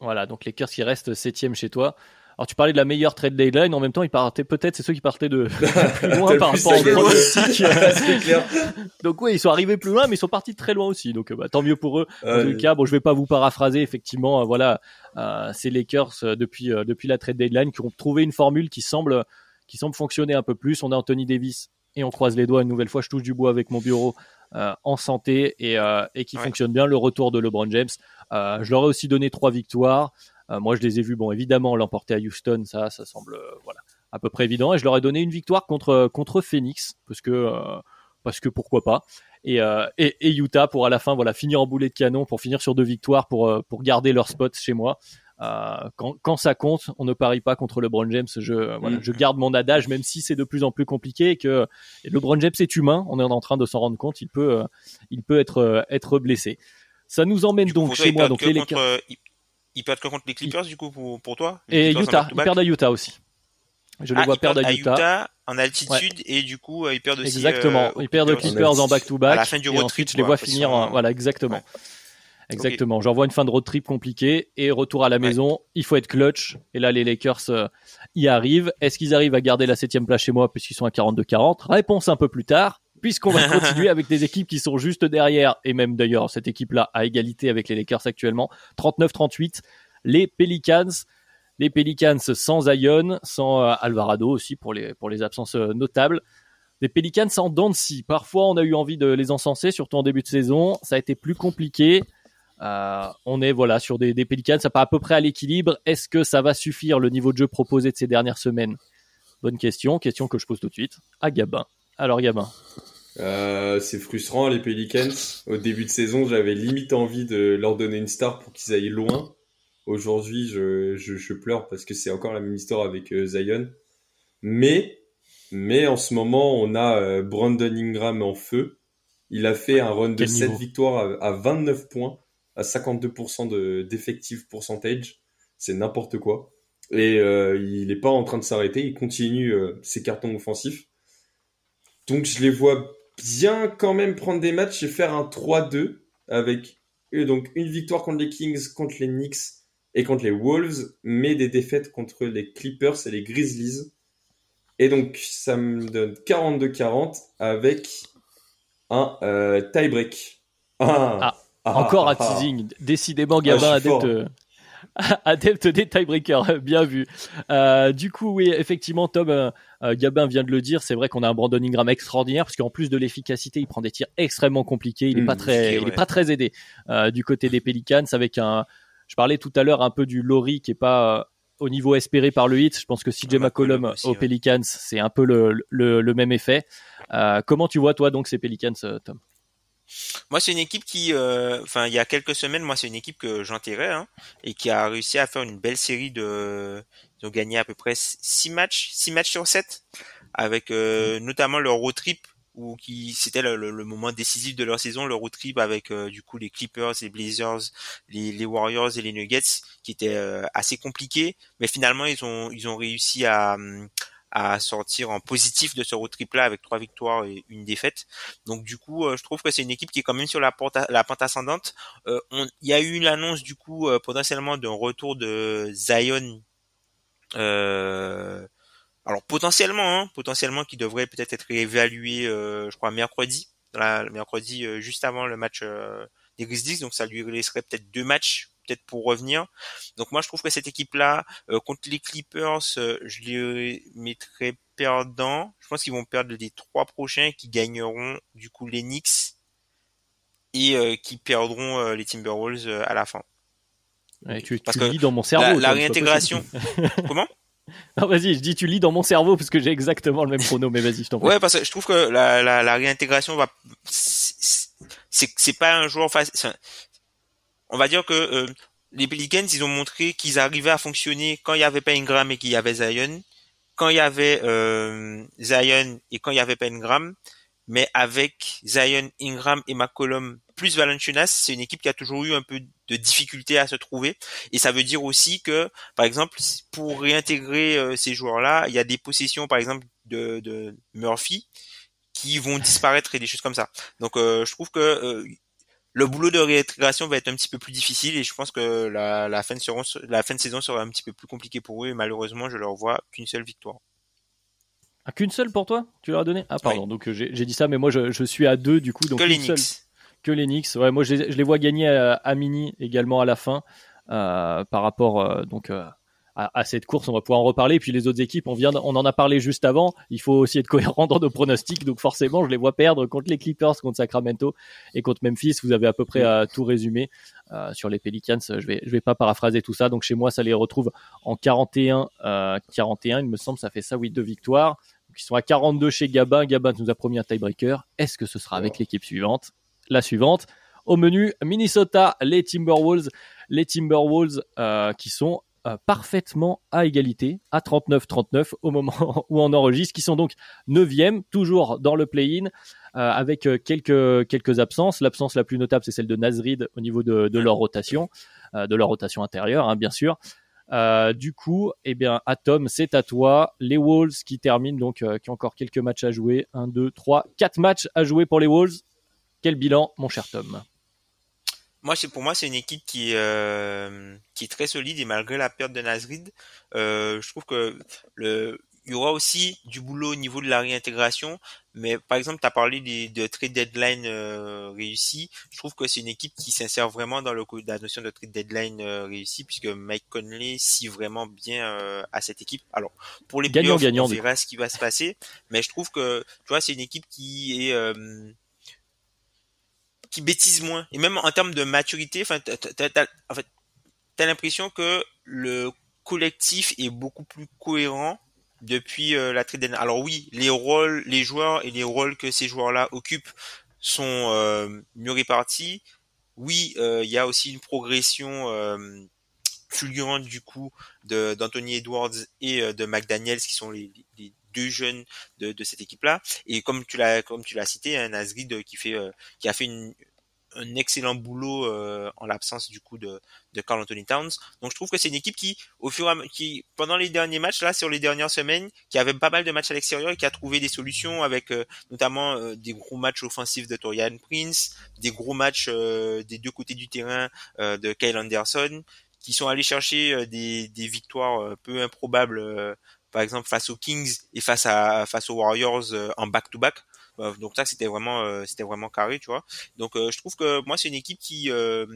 [SPEAKER 1] Voilà, donc les Lakers qui restent septième chez toi. Alors tu parlais de la meilleure trade deadline, en même temps ils partaient peut-être, c'est ceux qui partaient de plus loin par rapport au pronostic.
[SPEAKER 3] c'est.
[SPEAKER 1] Donc oui, ils sont arrivés plus loin, mais ils sont partis de très loin aussi. Donc euh, bah, tant mieux pour eux. En tout cas, bon, je vais pas vous paraphraser. Effectivement, euh, voilà, euh, ces Lakers euh, depuis euh, depuis la trade deadline qui ont trouvé une formule qui semble qui semble fonctionner un peu plus. On a Anthony Davis et on croise les doigts une nouvelle fois. Je touche du bois avec mon bureau en santé et euh, et qui
[SPEAKER 2] Ouais.
[SPEAKER 1] fonctionne bien. Le retour de LeBron James. Euh, je leur ai aussi donné trois victoires. Euh, moi, je les ai vus, bon, évidemment, l'emporter à Houston, ça, ça semble, euh, voilà, à peu près évident. Et je leur ai donné une victoire contre contre Phoenix parce que euh, parce que pourquoi pas. Et, euh, et, et Utah pour à la fin, voilà, finir en boulet de canon pour finir sur deux victoires pour euh, pour garder leur spot chez moi. Euh, quand, quand ça compte, on ne parie pas contre LeBron James. Je, euh, voilà,
[SPEAKER 3] Mm.
[SPEAKER 1] je garde mon adage, même si c'est de plus en plus compliqué et que et LeBron James est humain. On est en train de s'en rendre compte. Il peut, euh, il peut être, être blessé. Ça nous emmène
[SPEAKER 2] coup,
[SPEAKER 1] donc chez moi, donc les
[SPEAKER 2] contre, euh, ils, ils perdent que contre les Clippers, du coup, pour, pour toi Les
[SPEAKER 1] et Utah. Ils perdent à Utah aussi. Je les
[SPEAKER 2] Ah,
[SPEAKER 1] vois perdre à Utah.
[SPEAKER 2] en altitude et du coup, ils perdent aussi.
[SPEAKER 1] Exactement.
[SPEAKER 2] euh,
[SPEAKER 1] ils perdent aux
[SPEAKER 2] Clippers.
[SPEAKER 1] En
[SPEAKER 3] À
[SPEAKER 1] back-to-back.
[SPEAKER 2] la fin du
[SPEAKER 1] et
[SPEAKER 2] road
[SPEAKER 1] ensuite,
[SPEAKER 2] trip,
[SPEAKER 1] je les vois finir. en- Voilà, exactement.
[SPEAKER 2] Ouais.
[SPEAKER 1] Exactement. J'envoie une fin de road trip compliquée et retour à la
[SPEAKER 2] Ouais.
[SPEAKER 1] maison. Il faut être clutch. Et là, les Lakers euh, y arrivent. Est-ce qu'ils arrivent à garder la septième place chez moi puisqu'ils sont à 42-40 Réponse un peu plus tard. Puisqu'on va continuer avec des équipes qui sont juste derrière, et même d'ailleurs cette équipe-là à égalité avec les Lakers actuellement, 39-38, les Pelicans. Les Pelicans sans Zion, sans euh, Alvarado aussi pour les, pour les absences euh, notables. Des Pelicans en dents de scie. Parfois, on a eu envie de les encenser, surtout en début de saison. Ça a été plus compliqué. Euh, on est voilà sur des, des Pelicans, ça part à peu près à l'équilibre. Est-ce que ça va suffire le niveau de jeu proposé de ces dernières semaines? Bonne question, question que je pose tout de suite à Gabin. Alors Gabin,
[SPEAKER 3] Euh, c'est frustrant les Pelicans. Au début de saison, j'avais limite envie de leur donner une star pour qu'ils aillent loin. Aujourd'hui, je, je, je pleure parce que c'est encore la même histoire avec euh, Zion. Mais, mais en ce moment, on a Brandon Ingram en feu. Il a fait un run de
[SPEAKER 1] Quel
[SPEAKER 3] 7
[SPEAKER 1] niveau.
[SPEAKER 3] victoires à, à 29 points, à 52% de d'effective percentage. C'est n'importe quoi. Et euh, il n'est pas en train de s'arrêter. Il continue euh, ses cartons offensifs. Donc je les vois bien quand même prendre des matchs et faire un 3-2 avec euh, donc une victoire contre les Kings, contre les Knicks et contre les Wolves, mais des défaites contre les Clippers et les Grizzlies. Et donc ça me donne 42-40 avec un euh, tie-break. Ah, ah,
[SPEAKER 1] encore
[SPEAKER 3] ah,
[SPEAKER 1] un
[SPEAKER 3] ah.
[SPEAKER 1] teasing. Décidément, Gabin, adepte, adepte des tiebreakers. Bien vu. Euh, du coup, oui, effectivement, Tom, euh, euh, Gabin vient de le dire. C'est vrai qu'on a un Brandon Ingram extraordinaire parce qu'en plus de l'efficacité, il prend des tirs extrêmement compliqués. Il est
[SPEAKER 3] Mm,
[SPEAKER 1] pas très, il est pas très aidé euh, du côté des Pelicans avec un. Je parlais tout à l'heure un peu du Laurie qui est pas au niveau espéré par le hit. Je pense que CJ
[SPEAKER 2] Ah,
[SPEAKER 1] McCollum
[SPEAKER 2] aussi,
[SPEAKER 1] aux
[SPEAKER 2] ouais.
[SPEAKER 1] Pelicans, c'est un peu le, le, le même effet. Comment tu vois toi donc ces Pelicans, Tom?
[SPEAKER 2] Moi, c'est une équipe qui, euh, enfin, il y a quelques semaines, moi, c'est une équipe que j'enterrais, hein, et qui a réussi à faire une belle série de, ils ont gagné à peu près six matchs, six matchs sur 7, avec euh, notamment leur road trip, où qui, c'était le, le- le moment décisif de leur saison, le road trip avec euh, du coup les Clippers, les Blazers, les, les Warriors et les Nuggets, qui était euh, assez compliqué, mais finalement ils ont, ils ont réussi à hum, à sortir en positif de ce road trip là avec trois victoires et une défaite. Donc du coup, euh, je trouve que c'est une équipe qui est quand même sur la, pente, la pente ascendante. Euh, Il y a eu l'annonce du coup euh, potentiellement d'un retour de Zion. Euh, alors potentiellement, hein, potentiellement qui devrait peut-être être évalué, euh, je crois mercredi, la, mercredi juste avant le match des Grizzlies. Donc ça lui laisserait peut-être deux matchs peut-être pour revenir. Donc moi je trouve que cette équipe-là euh, contre les Clippers, euh, je les mettrais perdants. Je pense qu'ils vont perdre les trois prochains qui gagneront du coup les Knicks et euh, qui perdront les Timberwolves à la fin.
[SPEAKER 1] Ouais, tu,
[SPEAKER 2] Parce
[SPEAKER 1] tu
[SPEAKER 2] que
[SPEAKER 1] lis dans mon cerveau.
[SPEAKER 2] la, réintégration. Comment?
[SPEAKER 1] Non, vas-y, je dis tu lis dans mon cerveau parce que j'ai exactement le même chrono, mais vas-y, je t'en prie.
[SPEAKER 2] Ouais, parce que je trouve que la, la, la réintégration va, c'est c'est- c'est pas un joueur facile. On va dire que euh, les Pelicans, ils ont montré qu'ils arrivaient à fonctionner quand il y avait pas Ingram et qu'il y avait Zion, quand il y avait euh, Zion et quand il y avait pas Ingram. mais avec Zion, Ingram et McCollum plus Valanciunas, c'est une équipe qui a toujours eu un peu de difficulté à se trouver. Et ça veut dire aussi que, par exemple, pour réintégrer euh, ces joueurs-là, il y a des possessions, par exemple, de, Murphy qui vont disparaître et des choses comme ça. Donc, euh, je trouve que le boulot de réintégration va être un petit peu plus difficile et je pense que la, la, fin, de, la fin de saison sera un petit peu plus compliquée pour eux et malheureusement je leur vois qu'une seule victoire.
[SPEAKER 1] Ah, qu'une seule pour toi? Tu leur as donné? Ah pardon, donc euh, j'ai dit ça mais moi je, je, suis à deux du coup. Donc
[SPEAKER 2] que
[SPEAKER 1] les
[SPEAKER 2] Knicks.
[SPEAKER 1] Que les Knicks. Ouais, moi je les, je les vois gagner à, à, mini également à la fin euh, par rapport euh, donc à, cette course. On va pouvoir en reparler. Et puis les autres équipes, on vient, on en a parlé juste avant. Il faut aussi être cohérent dans nos pronostics. Donc forcément, je les vois perdre contre les Clippers, contre Sacramento et contre Memphis. Vous avez à peu près à tout résumé euh, sur les Pelicans. Je vais, je vais pas paraphraser tout ça. Donc chez moi, ça les retrouve en 41, euh, 41. Il me semble, ça fait ça, oui, deux victoires. Donc ils sont à 42 chez Gabin. Gabin nous a promis un tiebreaker. Est-ce que ce sera avec l'équipe suivante? La suivante. Au menu, Minnesota, les Timberwolves, les Timberwolves euh, qui sont euh, parfaitement à égalité, à 39-39 au moment où on enregistre, qui sont donc 9e, toujours dans le play-in, euh, avec euh, quelques, absences. L'absence la plus notable, c'est celle de Nazrid au niveau de, leur rotation, de leur rotation intérieure, hein, bien sûr. du coup, eh bien, Atom, c'est à toi. Les Wolves qui terminent, donc, qui ont encore quelques matchs à jouer. 1, 2, 3, 4 matchs à jouer pour les Wolves. Quel bilan, mon cher Tom?
[SPEAKER 2] Moi, c'est pour moi, c'est une équipe qui euh, qui est très solide et malgré la perte de Nasrid, euh, je trouve que le il y aura aussi du boulot au niveau de la réintégration, mais par exemple, tu as parlé des, de trade deadline euh, réussi. Je trouve que c'est une équipe qui s'insère vraiment dans le, la notion de trade deadline euh, réussi, puisque Mike Conley s'y vraiment bien euh, à cette équipe. Alors, pour les
[SPEAKER 1] gagnant,
[SPEAKER 2] playoffs,
[SPEAKER 1] gagnant,
[SPEAKER 2] on verra ce qui va se passer, mais je trouve que, tu vois, c'est une équipe qui est euh, qui bêtise moins. Et même en termes de maturité, enfin, en fait, t'as l'impression que le collectif est beaucoup plus cohérent depuis euh, la trade Alors oui, les rôles, les joueurs et les rôles que ces joueurs-là occupent sont euh, mieux répartis. Oui, euh, il y a aussi une progression euh, fulgurante du coup d'Anthony Edwards et de McDaniels qui sont les, les deux jeunes de, de cette équipe-là. Et comme tu l'as comme tu l'as cité, un Nasrid qui fait qui a fait une, un excellent boulot euh, en l'absence du coup de, de Carl Anthony Towns. Donc je trouve que c'est une équipe qui, au fur et à qui pendant les derniers matchs là, sur les dernières semaines, qui avait pas mal de matchs à l'extérieur et qui a trouvé des solutions avec euh, notamment euh, des gros matchs offensifs de Torian Prince, des gros matchs des deux côtés du terrain de Kyle Anderson, qui sont allés chercher des, des victoires peu improbables, par exemple face aux Kings et face à face aux Warriors en back-to-back. -back. Donc ça c'était vraiment c'était vraiment carré, tu vois. Donc je trouve que moi c'est une équipe qui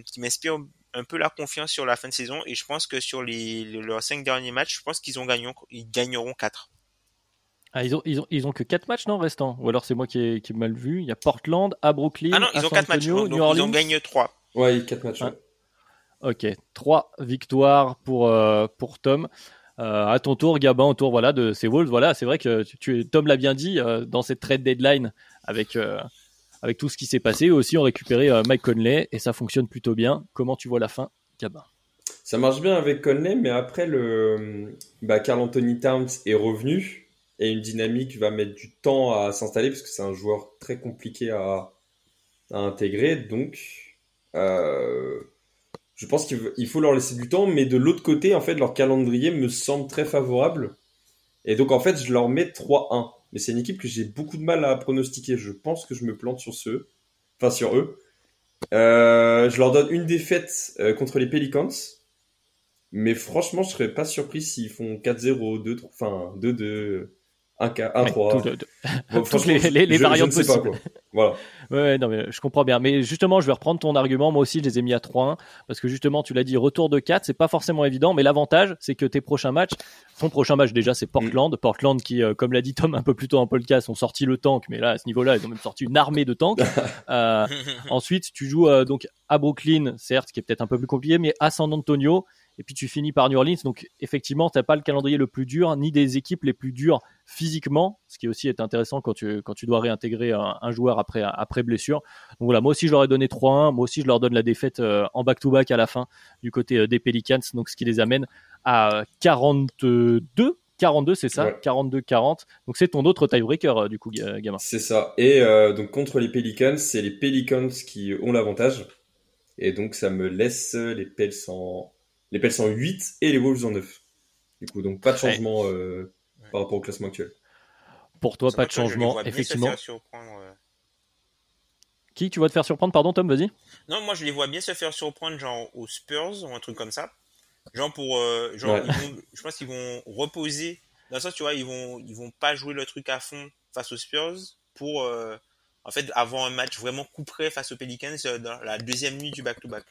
[SPEAKER 2] qui m'inspire un peu la confiance sur la fin de saison et je pense que sur les leurs cinq derniers matchs, je pense qu'ils ont gagné ils gagneront quatre.
[SPEAKER 1] Ah, ils ont, ils ont, ils ont que 4 matchs, non, restants Ou alors c'est moi qui ai, qui ai mal vu. Il y a Portland, à Brooklyn,
[SPEAKER 2] ah non, ils ont
[SPEAKER 1] San
[SPEAKER 2] 4 matchs, donc
[SPEAKER 1] New Orleans.
[SPEAKER 2] ils en gagnent 3.
[SPEAKER 3] Ouais, 4 matchs. Ouais.
[SPEAKER 1] Ok, 3 victoires pour, euh, pour Tom. Euh, à ton tour, Gabin, au tour voilà, de ces Wolves. Voilà, c'est vrai que Tom l'a bien dit, euh, dans cette trade deadline, avec, euh, avec tout ce qui s'est passé, aussi ont récupéré euh, Mike Conley et ça fonctionne plutôt bien. Comment tu vois la fin, Gabin?
[SPEAKER 3] Ça marche bien avec Conley, mais après, le bah, Carl Anthony Towns est revenu et une dynamique va mettre du temps à s'installer parce que c'est un joueur très compliqué à, intégrer. Donc, je pense qu'il faut leur laisser du temps, mais de l'autre côté, en fait, leur calendrier me semble très favorable. Et donc, en fait, je leur mets 3-1. Mais c'est une équipe que j'ai beaucoup de mal à pronostiquer. Je pense que je me plante sur ceux. Enfin, sur eux. Euh, je leur donne une défaite euh, contre les Pelicans. Mais franchement, je serais pas surpris s'ils font 4-0, 2 enfin 2-2, 1-3.
[SPEAKER 1] Ouais, tout, bon, toutes les, les, les
[SPEAKER 3] je,
[SPEAKER 1] variantes
[SPEAKER 3] je ne sais pas,
[SPEAKER 1] possibles.
[SPEAKER 3] quoi. Voilà.
[SPEAKER 1] Ouais, non, mais je comprends bien. Mais justement, je vais reprendre ton argument. Moi aussi, je les ai mis à 3-1. Parce que justement, tu l'as dit, retour de 4, c'est pas forcément évident. Mais l'avantage, c'est que tes prochains matchs, ton prochain match déjà, c'est Portland. Mm. Portland qui, euh, comme l'a dit Tom un peu plus tôt en podcast, ont sorti le tank. Mais là, à ce niveau-là, ils ont même sorti une armée de tanks. euh, ensuite, tu joues euh, donc à Brooklyn, certes, qui est peut-être un peu plus compliqué, mais à San Antonio. Et puis tu finis par New Orleans. Donc effectivement, t'as pas le calendrier le plus dur, ni des équipes les plus dures physiquement, ce qui aussi est intéressant quand tu, quand tu dois réintégrer un, un joueur après, après blessure. Donc voilà, moi aussi je leur ai donné 3-1, moi aussi je leur donne la défaite euh, en back-to-back à la fin du côté euh, des Pelicans, donc ce qui les amène à 42 42, c'est ça? 42-40. Donc c'est ton autre tiebreaker, du coup, gamin.
[SPEAKER 3] C'est ça. Et donc contre les Pelicans, c'est les Pelicans qui ont l'avantage. Et donc ça me laisse les Pels en, les Pels en 8 et les Wolves en 9. Du coup, donc pas de changement par rapport au classement actuel.
[SPEAKER 1] Pour toi, pas de changement, effectivement. Qui tu vas te faire surprendre? Pardon, Tom, vas-y.
[SPEAKER 2] Non, moi je les vois bien se faire surprendre, genre aux Spurs ou un truc comme ça. Genre pour, euh, genre, je pense qu'ils vont reposer. Dans le sens, tu vois, ils vont, ils vont pas jouer le truc à fond face aux Spurs pour, euh, en fait, avoir un match vraiment coup près face aux Pelicans euh, dans la deuxième nuit du back-to-back.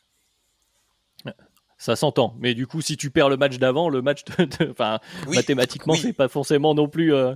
[SPEAKER 1] Ça s'entend, mais du coup, si tu perds le match d'avant, le match, enfin, mathématiquement, c'est pas forcément non plus euh,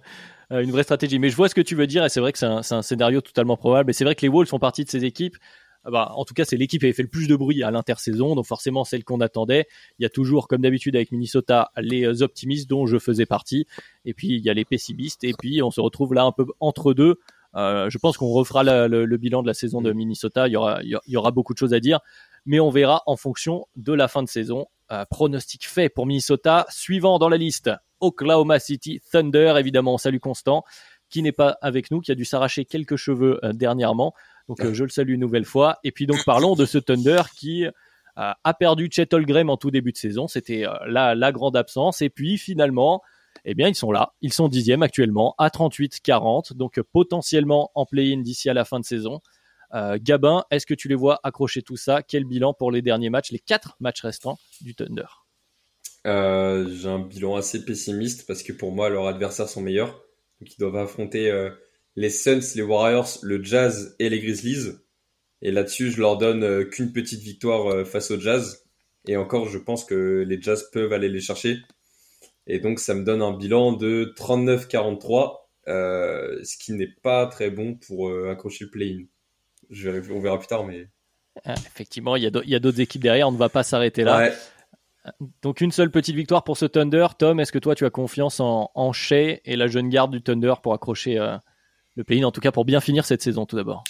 [SPEAKER 1] une vraie stratégie. Mais je vois ce que tu veux dire et c'est vrai que c'est un, un, scénario totalement probable. Et c'est vrai que les Wolves font partie de ces équipes. Ah bah, en tout cas, c'est l'équipe qui avait fait le plus de bruit à l'intersaison, donc forcément celle qu'on attendait. Il y a toujours, comme d'habitude avec Minnesota, les optimistes dont je faisais partie, et puis il y a les pessimistes, et puis on se retrouve là un peu entre deux. Euh, je pense qu'on refera le, le, bilan de la saison de Minnesota. Il y aura, il y aura beaucoup de choses à dire, mais on verra en fonction de la fin de saison. Euh, pronostic fait pour Minnesota. Suivant dans la liste, Oklahoma City Thunder, évidemment, salut Constant, qui n'est pas avec nous, qui a dû s'arracher quelques cheveux euh, dernièrement. Donc euh, je le salue une nouvelle fois. Et puis donc parlons de ce Thunder qui a perdu Chet Holmgren en tout début de saison. C'était la, la grande absence. Et puis finalement, eh bien, ils sont là. Ils sont dixièmes actuellement à 38-40. Donc potentiellement en play-in d'ici à la fin de saison. Euh, Gabin, est-ce que tu les vois accrocher tout ça? Quel bilan pour les derniers matchs, les quatre matchs restants du Thunder?
[SPEAKER 3] Euh, J'ai un bilan assez pessimiste parce que pour moi, leurs adversaires sont meilleurs. Donc ils doivent affronter euh, les Suns, les Warriors, le Jazz et les Grizzlies. Et là-dessus, je leur donne qu'une petite victoire face au Jazz. Et encore, je pense que les Jazz peuvent aller les chercher. Et donc, ça me donne un bilan de 39-43, ce qui n'est pas très bon pour accrocher le play-in on verra plus tard, mais.
[SPEAKER 1] Ah, effectivement, il y a d'autres équipes derrière, on ne va pas s'arrêter là. Donc une seule petite victoire pour ce Thunder. Tom, est-ce que toi tu as confiance en, en Shea et la jeune garde du Thunder pour accrocher euh, le pays, en tout cas pour bien finir cette saison tout d'abord?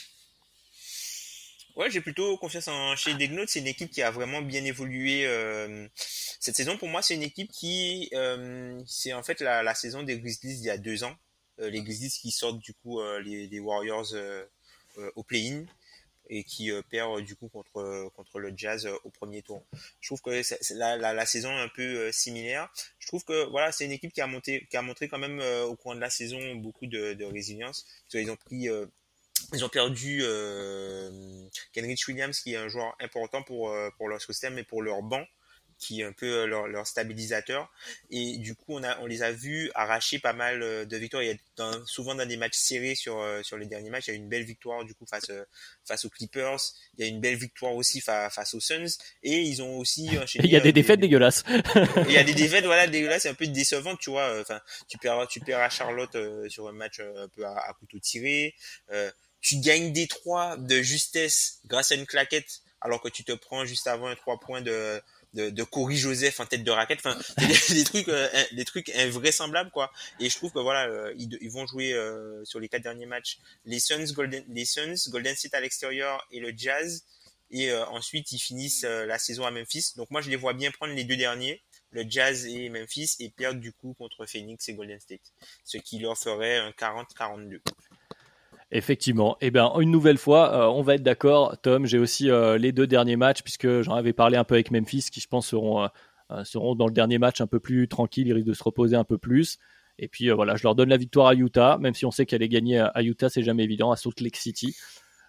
[SPEAKER 2] Ouais, j'ai plutôt confiance en Shea Degnaud. C'est une équipe qui a vraiment bien évolué euh, cette saison. Pour moi, c'est une équipe qui, euh, c'est en fait la, saison des Grizzlies il y a deux ans. les Grizzlies qui sortent du coup les, Warriors euh, au play-in et qui euh, perd du coup contre contre le Jazz au premier tour. Je trouve que la, la, saison est un peu similaire. Je trouve que voilà, c'est une équipe qui a monté qui a montré quand même au cours de la saison beaucoup de, de résilience. Ils ont pris ils ont perdu euh, Kenrich Williams qui est un joueur important pour pour leur système et pour leur banc qui est un peu euh, leur, leur, stabilisateur. Et du coup, on, a, on les a vus arracher pas mal euh, de victoires. Il y a dans, souvent dans des matchs serrés sur, euh, sur les derniers matchs, il y a une belle victoire du coup face, face aux Clippers. Il y a une belle victoire aussi face aux Suns. Et ils ont aussi
[SPEAKER 1] Il y a des défaites dégueulasses.
[SPEAKER 2] il y a des défaites voilà dégueulasses, c'est un peu décevant, tu vois. Enfin, tu perds, tu perds à Charlotte sur un match un peu à, couteau tiré. tu gagnes des trois de justesse grâce à une claquette, alors que tu te prends juste avant un trois points de de, de Corey Joseph en tête de raquette. Enfin des, trucs euh, des trucs invraisemblables quoi. Et je trouve que voilà euh, ils, ils, vont jouer euh, sur les quatre derniers matchs. Les Suns Golden les Suns Golden State à l'extérieur et le Jazz. Et ensuite ils finissent la saison à Memphis. Donc moi je les vois bien prendre les deux derniers le Jazz et Memphis et perdre du coup contre Phoenix et Golden State. Ce qui leur ferait un 40-42
[SPEAKER 1] Effectivement. Eh bien, une nouvelle fois, euh, on va être d'accord. Tom, j'ai aussi euh, les deux derniers matchs, puisque j'en avais parlé un peu avec Memphis, qui je pense seront, euh, seront dans le dernier match un peu plus tranquille, ils risquent de se reposer un peu plus. Et puis voilà, je leur donne la victoire à Utah, même si on sait qu'elle est gagnée à Utah, c'est jamais évident, à Salt Lake City.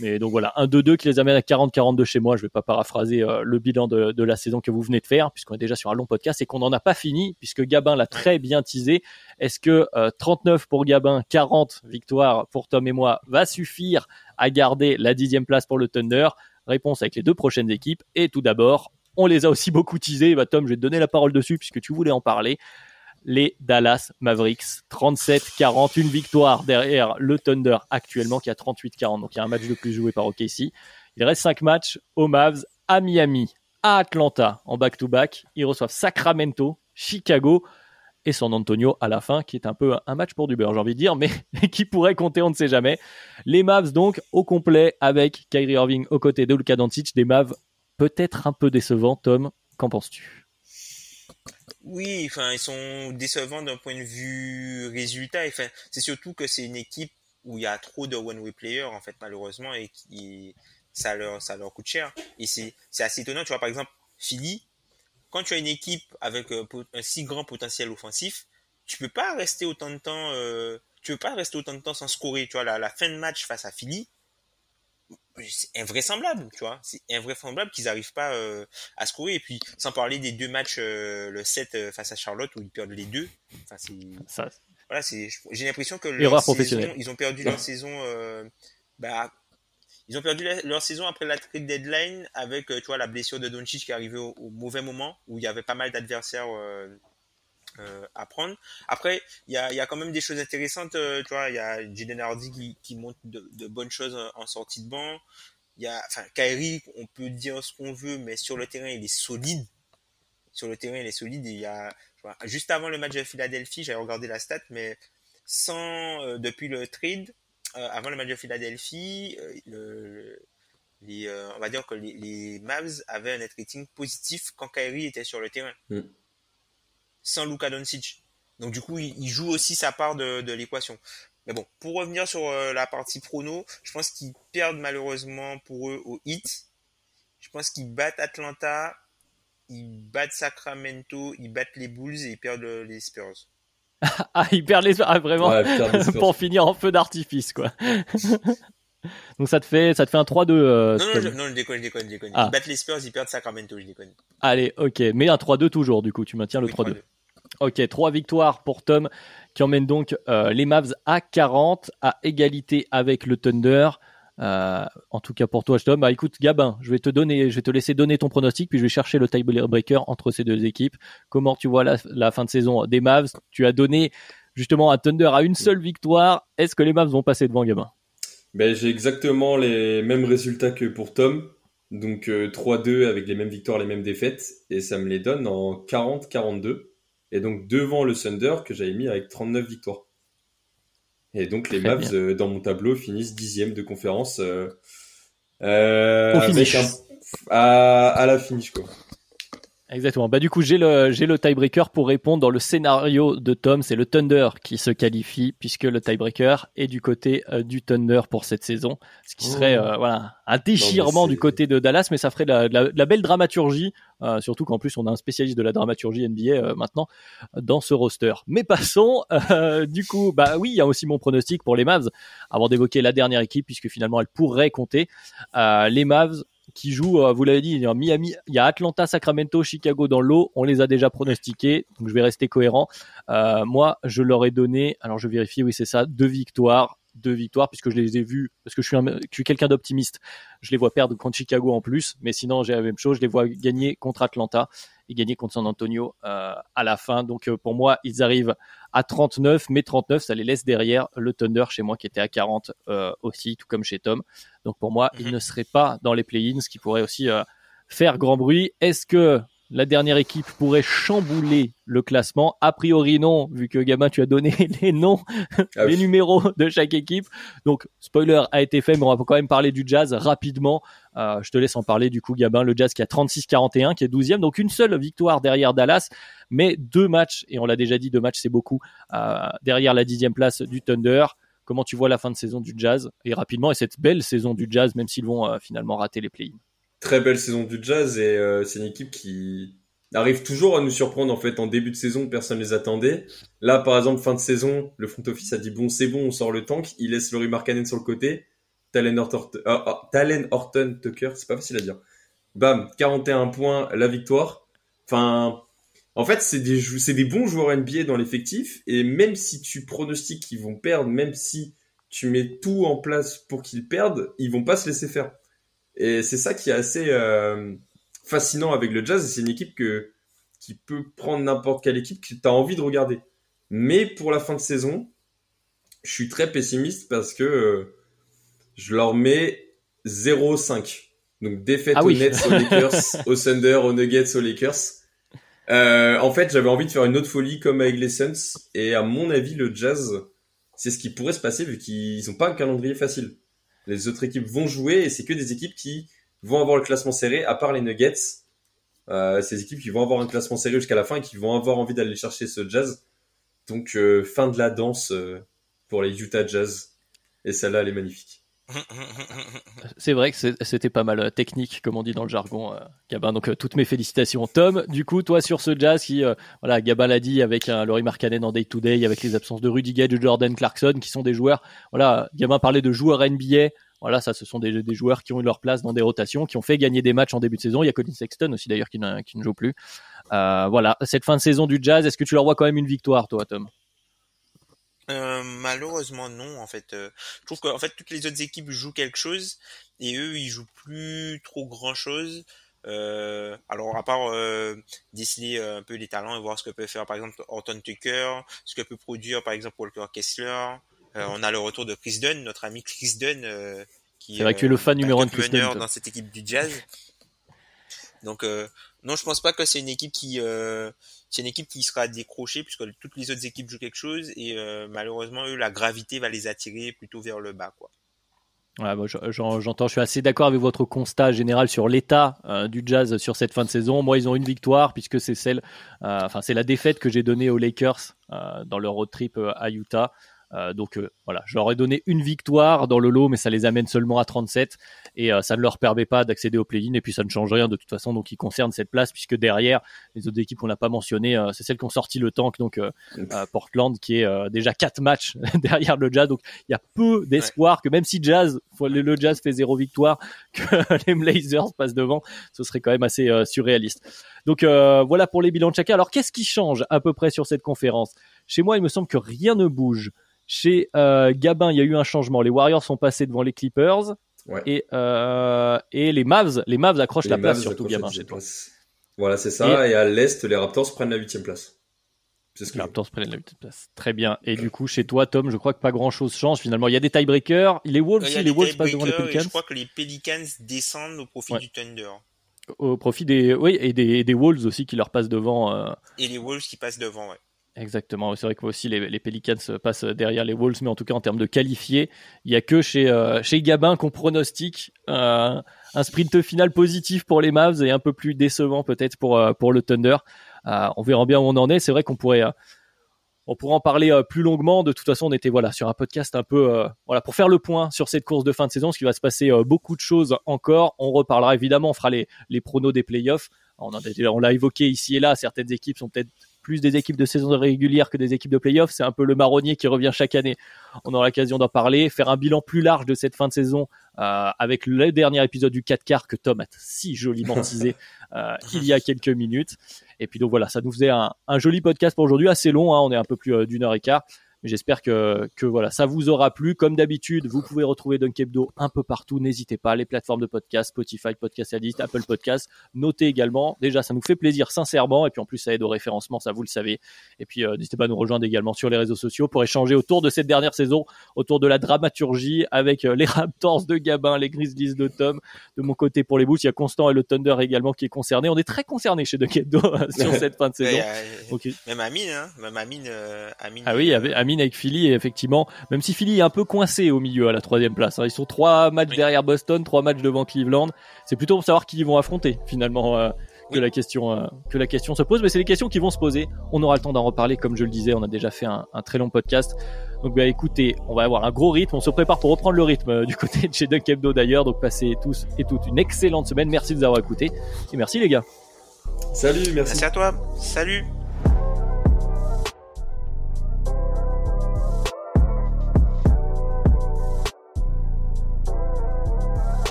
[SPEAKER 1] Mais donc voilà, un 2-2 qui les amène à 40-42 chez moi. Je vais pas paraphraser euh, le bilan de, la saison que vous venez de faire, puisqu'on est déjà sur un long podcast et qu'on n'en a pas fini, puisque Gabin l'a très bien teasé. Est-ce que 39 euh, pour Gabin, 40 victoires pour Tom et moi va suffire à garder la dixième place pour le Thunder? Réponse avec les deux prochaines équipes. Et tout d'abord, on les a aussi beaucoup teasés. Bah, Tom, je vais te donner la parole dessus puisque tu voulais en parler les Dallas Mavericks. 37-40, une victoire derrière le Thunder actuellement qui a 38-40. Donc il y a un match de plus joué par OKC. Il reste 5 matchs aux Mavs, à Miami, à Atlanta en back-to-back. Ils reçoivent Sacramento, Chicago et San Antonio à la fin, qui est un peu un match pour du beurre, j'ai envie de dire, mais qui pourrait compter, on ne sait jamais. Les Mavs donc au complet avec Kyrie Irving aux côtés de Luka Doncic, des Mavs peut-être un peu décevants. Tom, qu'en penses-tu?
[SPEAKER 2] Oui, enfin, ils sont décevants d'un point de vue résultat. Enfin, c'est surtout que c'est une équipe où il y a trop de one-way players, en fait, malheureusement, et qui, ça leur, ça leur coûte cher. Et c'est, c'est assez étonnant. Tu vois, par exemple, Philly, quand tu as une équipe avec euh, un si grand potentiel offensif, tu peux pas rester autant de temps, euh, tu peux pas rester autant de temps sans scorer. Tu vois, la, la fin de match face à Philly, c'est invraisemblable, tu vois. C'est invraisemblable qu'ils n'arrivent pas euh, à scorer. Et puis, sans parler des deux matchs, euh, le 7 euh, face à Charlotte, où ils perdent les deux. Enfin, c'est...
[SPEAKER 1] Ça,
[SPEAKER 2] Voilà, c'est... J'ai l'impression que
[SPEAKER 1] Erreur
[SPEAKER 2] leur saison, ils ont perdu leur saison... euh, bah, ils ont perdu la- leur saison après la trade deadline avec, euh, tu vois, la blessure de Doncic qui est arrivée au, au mauvais moment, où il y avait pas mal d'adversaires euh, prendre. Après, il y a, y a quand même des choses intéressantes. euh, tu vois, il y a Jaden Hardy qui, qui montre de, bonnes choses en, sortie de banc. Il y a, enfin, Kyrie, on peut dire ce qu'on veut, mais sur le terrain, il est solide. Sur le terrain, il est solide. Il y a, juste avant le match de Philadelphie, j'avais regardé la stat, mais sans, euh, depuis le trade, euh, avant le match de Philadelphie, le- on va dire que les, les Mavs avaient un net rating positif quand Kyrie était sur le terrain.
[SPEAKER 3] Mm.
[SPEAKER 2] Sans Luka Doncic. Donc du coup, il, il joue aussi sa part de, de l'équation. Mais bon, pour revenir sur euh, la partie prono, je pense qu'ils perdent malheureusement pour eux au hit. Je pense qu'ils battent Atlanta, ils battent Sacramento, ils battent les Bulls et ils perdent euh, les Spurs.
[SPEAKER 1] Ah, il perd les ah, vraiment
[SPEAKER 3] Ouais, les Spurs.
[SPEAKER 1] pour finir en feu d'artifice quoi. Donc ça te fait ça te fait un 3-2 euh,
[SPEAKER 2] non, non, je, non, je déconne, je déconne, je déconne.
[SPEAKER 1] Ah.
[SPEAKER 2] Ils battent les Spurs, ils perdent Sacramento, je déconne.
[SPEAKER 1] Allez, OK, mais un 3-2 toujours du coup, tu maintiens le
[SPEAKER 2] Oui,
[SPEAKER 1] 3-2.
[SPEAKER 2] 3-2.
[SPEAKER 1] OK, trois victoires pour Tom qui emmène donc euh, les Mavs à 40 à égalité avec le Thunder. Euh, en tout cas pour toi, Tom. Bah écoute, Gabin, je vais te donner, je vais te laisser donner ton pronostic, puis je vais chercher le tiebreaker entre ces deux équipes. Comment tu vois la, la fin de saison des Mavs? Tu as donné justement un Thunder à une seule victoire. Est-ce que les Mavs vont passer devant, Gabin?
[SPEAKER 3] Ben, j'ai exactement les mêmes résultats que pour Tom. Donc euh, 3-2 avec les mêmes victoires, les mêmes défaites. Et ça me les donne en 40-42. Et donc devant le Thunder que j'avais mis avec 39 victoires. Et donc les
[SPEAKER 1] Très
[SPEAKER 3] Mavs euh, dans mon tableau finissent dixième de conférence. Euh, euh,
[SPEAKER 1] finish.
[SPEAKER 3] un- à, à la finish quoi.
[SPEAKER 1] Exactement. Bah du coup, j'ai le j'ai le tiebreaker pour répondre dans le scénario de Tom, c'est le Thunder qui se qualifie puisque le tiebreaker est du côté euh, du Thunder pour cette saison, ce qui serait
[SPEAKER 3] Oh.
[SPEAKER 1] euh, voilà, un déchirement du côté de Dallas mais ça ferait de la, de la- de la belle dramaturgie euh, surtout qu'en plus on a un spécialiste de la dramaturgie NBA maintenant dans ce roster. Mais passons du coup, bah oui, il y a aussi mon pronostic pour les Mavs avant d'évoquer la dernière équipe puisque finalement elle pourrait compter les Mavs qui jouent, euh, vous l'avez dit, il y a Miami, il y a Atlanta, Sacramento, Chicago dans l'eau. On les a déjà pronostiqués, donc je vais rester cohérent. Euh, moi, je leur ai donné, alors je vérifie, oui c'est ça, deux victoires, deux victoires puisque je les ai vus, parce que je suis quelqu'un d'optimiste. Je les vois perdre contre Chicago en plus, mais sinon j'ai la même chose. Je les vois gagner contre Atlanta et gagner contre San Antonio euh, à la fin. Donc euh, pour moi, ils arrivent à 39, mais 39, ça les laisse derrière le Thunder chez moi qui était à 40 euh, aussi, tout comme chez Tom. Donc pour moi, ils
[SPEAKER 2] Mhm.
[SPEAKER 1] ne seraient pas dans les play-ins, ce qui pourrait aussi euh, faire grand bruit. Est-ce que la dernière équipe pourrait chambouler le classement A priori non, vu que Gabin, tu as donné les noms,
[SPEAKER 3] Ah
[SPEAKER 1] les numéros de chaque équipe. Donc spoiler a été fait, mais on va quand même parler du Jazz rapidement. Euh, je te laisse en parler du coup, Gabin. Le Jazz qui a 36-41, qui est 12e, donc une seule victoire derrière Dallas, mais deux matchs, et on l'a déjà dit, deux matchs c'est beaucoup, euh, derrière la dixième place du Thunder. Comment tu vois la fin de saison du Jazz? Et rapidement et cette belle saison du Jazz, même s'ils vont euh, finalement rater les play-ins.
[SPEAKER 3] Très belle saison du Jazz et euh, c'est une équipe qui arrive toujours à nous surprendre en fait en début de saison personne les attendait. Là par exemple fin de saison le front office a dit bon c'est bon on sort le tank, il laisse Laurie Markkanen sur le côté, Talen Horton, ah, ah, Talen Horton Tucker c'est pas facile à dire. Bam 41 points la victoire. Enfin en fait c'est des des bons joueurs NBA dans l'effectif et même si tu pronostiques qu'ils vont perdre, même si tu mets tout en place pour qu'ils perdent, ils vont pas se laisser faire. Et c'est ça qui est assez euh, fascinant avec le Jazz. C'est une équipe que, qui peut prendre n'importe quelle équipe que tu as envie de regarder. Mais pour la fin de saison, je suis très pessimiste parce que euh, je leur mets 0-5. Donc défaite
[SPEAKER 1] Ah
[SPEAKER 3] aux
[SPEAKER 1] oui.
[SPEAKER 3] Nets, aux Lakers, aux Thunder, aux Nuggets, aux Lakers. Euh, en fait, j'avais envie de faire une autre folie comme avec les Suns. Et à mon avis, le Jazz, c'est ce qui pourrait se passer vu qu'ils n'ont pas un calendrier facile. Les autres équipes vont jouer et c'est que des équipes qui vont avoir le classement serré, à part les Nuggets. Euh, ces équipes qui vont avoir un classement sérieux jusqu'à la fin et qui vont avoir envie d'aller chercher ce Jazz. Donc euh, fin de la danse euh, pour les Utah Jazz. Et celle-là, elle est magnifique.
[SPEAKER 1] C'est vrai que c'était pas mal technique, comme on dit dans le jargon, Gabin. Donc toutes mes félicitations, Tom. Du coup, toi sur ce Jazz, qui, voilà, Gabin l'a dit avec Laurie Markkanen en day to day, avec les absences de Rudy Gay, de Jordan Clarkson, qui sont des joueurs. Voilà, Gabin parlait de joueurs NBA. Voilà, ça, ce sont des, joueurs qui ont eu leur place dans des rotations, qui ont fait gagner des matchs en début de saison. Il y a Colin Sexton aussi d'ailleurs qui, ne joue plus. Euh, voilà, cette fin de saison du Jazz, est-ce que tu leur vois quand même une victoire, toi, Tom?
[SPEAKER 2] Euh, malheureusement non en fait. Euh, je trouve qu'en fait toutes les autres équipes jouent quelque chose et eux ils jouent plus trop grand chose. alors à part déceler un peu les talents et voir ce que peut faire par exemple Horton Tucker, ce que peut produire par exemple Walker Kessler, euh, on a le retour de Chris Dunn, notre ami Chris Dunn, euh,
[SPEAKER 1] qui c'est vrai que tu es le fan euh, numéro un de Chris Dunn
[SPEAKER 2] dans cette équipe du Jazz. Donc non, je pense pas que c'est une équipe qui c'est une équipe qui sera décrochée puisque toutes les autres équipes jouent quelque chose et malheureusement eux la gravité va les attirer plutôt vers le bas quoi.
[SPEAKER 1] Ouais, j'entends, je suis assez d'accord avec votre constat général sur l'état du Jazz sur cette fin de saison. Moi, ils ont une victoire puisque c'est celle, enfin c'est la défaite que j'ai donnée aux Lakers dans leur road trip à Utah. Euh, donc euh, voilà, je leur ai donné une victoire dans le lot, mais ça les amène seulement à 37 et euh, ça ne leur permet pas d'accéder au play-in. Et puis ça ne change rien de toute façon, donc qui concerne cette place puisque derrière les autres équipes qu'on n'a pas mentionné, c'est celles qui ont sorti le tank, donc Portland qui est déjà quatre matchs derrière le Jazz. Donc il y a peu d'espoir que même si Jazz, le Jazz fait zéro victoire, que les Blazers passent devant, ce serait quand même assez surréaliste. Donc voilà pour les bilans de chacun. Alors qu'est-ce qui change à peu près sur cette conférence? Chez moi, il me semble que rien ne bouge. Chez euh, Gabin, il y a eu un changement. Les Warriors sont passés devant les Clippers. Et, euh, et les Mavs, les Mavs accrochent la place surtout Gabin chez toi.
[SPEAKER 3] Voilà, c'est ça. Et, à l'est, les Raptors prennent la huitième place.
[SPEAKER 1] Ce les Raptors prennent la huitième place. Très bien. Et du coup, chez toi, Tom, je crois que pas grand chose change finalement. Il y a des tiebreakers. Les Wolves, aussi, les Wolves passent devant les Pelicans.
[SPEAKER 2] Je crois que les Pelicans descendent au profit du Thunder.
[SPEAKER 1] Au profit des, oui, et des, des Wolves aussi qui leur passent devant. Euh...
[SPEAKER 2] Et les Wolves qui passent devant, ouais.
[SPEAKER 1] Exactement, c'est vrai que aussi les, les, Pelicans passent derrière les Wolves, mais en tout cas en termes de qualifiés, il y a que chez euh, chez Gabin qu'on pronostique euh, un sprint final positif pour les Mavs et un peu plus décevant peut-être pour euh, pour le Thunder. on verra bien où on en est. C'est vrai qu'on pourrait on pourrait en parler plus longuement. De toute façon, on était voilà sur un podcast un peu voilà pour faire le point sur cette course de fin de saison, ce qui va se passer beaucoup de choses encore. On reparlera évidemment, on fera les les pronos des playoffs. On l'a évoqué ici et là. Certaines équipes sont peut-être plus des équipes de saison régulière que des équipes de playoffs. C'est un peu le marronnier qui revient chaque année. On aura l'occasion d'en parler, faire un bilan plus large de cette fin de saison euh, avec le dernier épisode du 4 quarts que Tom a si joliment teasé euh, il y a quelques minutes. Et puis donc voilà, ça nous faisait un, joli podcast pour aujourd'hui, assez long, hein, on est un peu plus euh, d'une heure et quart. J'espère que, que voilà, ça vous aura plu. Comme d'habitude, vous pouvez retrouver Dunkebdo un peu partout. N'hésitez pas, les plateformes de podcast, Spotify, Podcast Addict, Apple Podcast. Notez également. Déjà, ça nous fait plaisir sincèrement. Et puis en plus, ça aide au référencement, ça vous le savez. Et puis euh, n'hésitez pas à nous rejoindre également sur les réseaux sociaux pour échanger autour de cette dernière saison, autour de la dramaturgie avec euh, les Raptors de Gabin, les Grizzlies de Tom. De mon côté pour les Boots, il y a Constant et le Thunder également qui est concerné. On est très concerné chez Dunkebdo sur cette fin de saison.
[SPEAKER 2] Même Amine, hein même Amine, euh, Amine.
[SPEAKER 1] Ah oui, Amine avec Philly et effectivement, même si Philly est un peu coincé au milieu à la troisième place, hein. ils sont trois matchs derrière Boston, trois matchs devant Cleveland. C'est plutôt pour savoir qui ils vont affronter finalement euh, que la question euh, que la question se pose, mais c'est des questions qui vont se poser. On aura le temps d'en reparler, comme je le disais, on a déjà fait un, très long podcast. Donc bah écoutez, on va avoir un gros rythme, on se prépare pour reprendre le rythme euh, du côté de chez Duck Hebdo d'ailleurs. Donc passez tous et toutes une excellente semaine. Merci de nous avoir écoutés et merci les gars.
[SPEAKER 3] Salut, merci.
[SPEAKER 2] Merci à toi. Salut.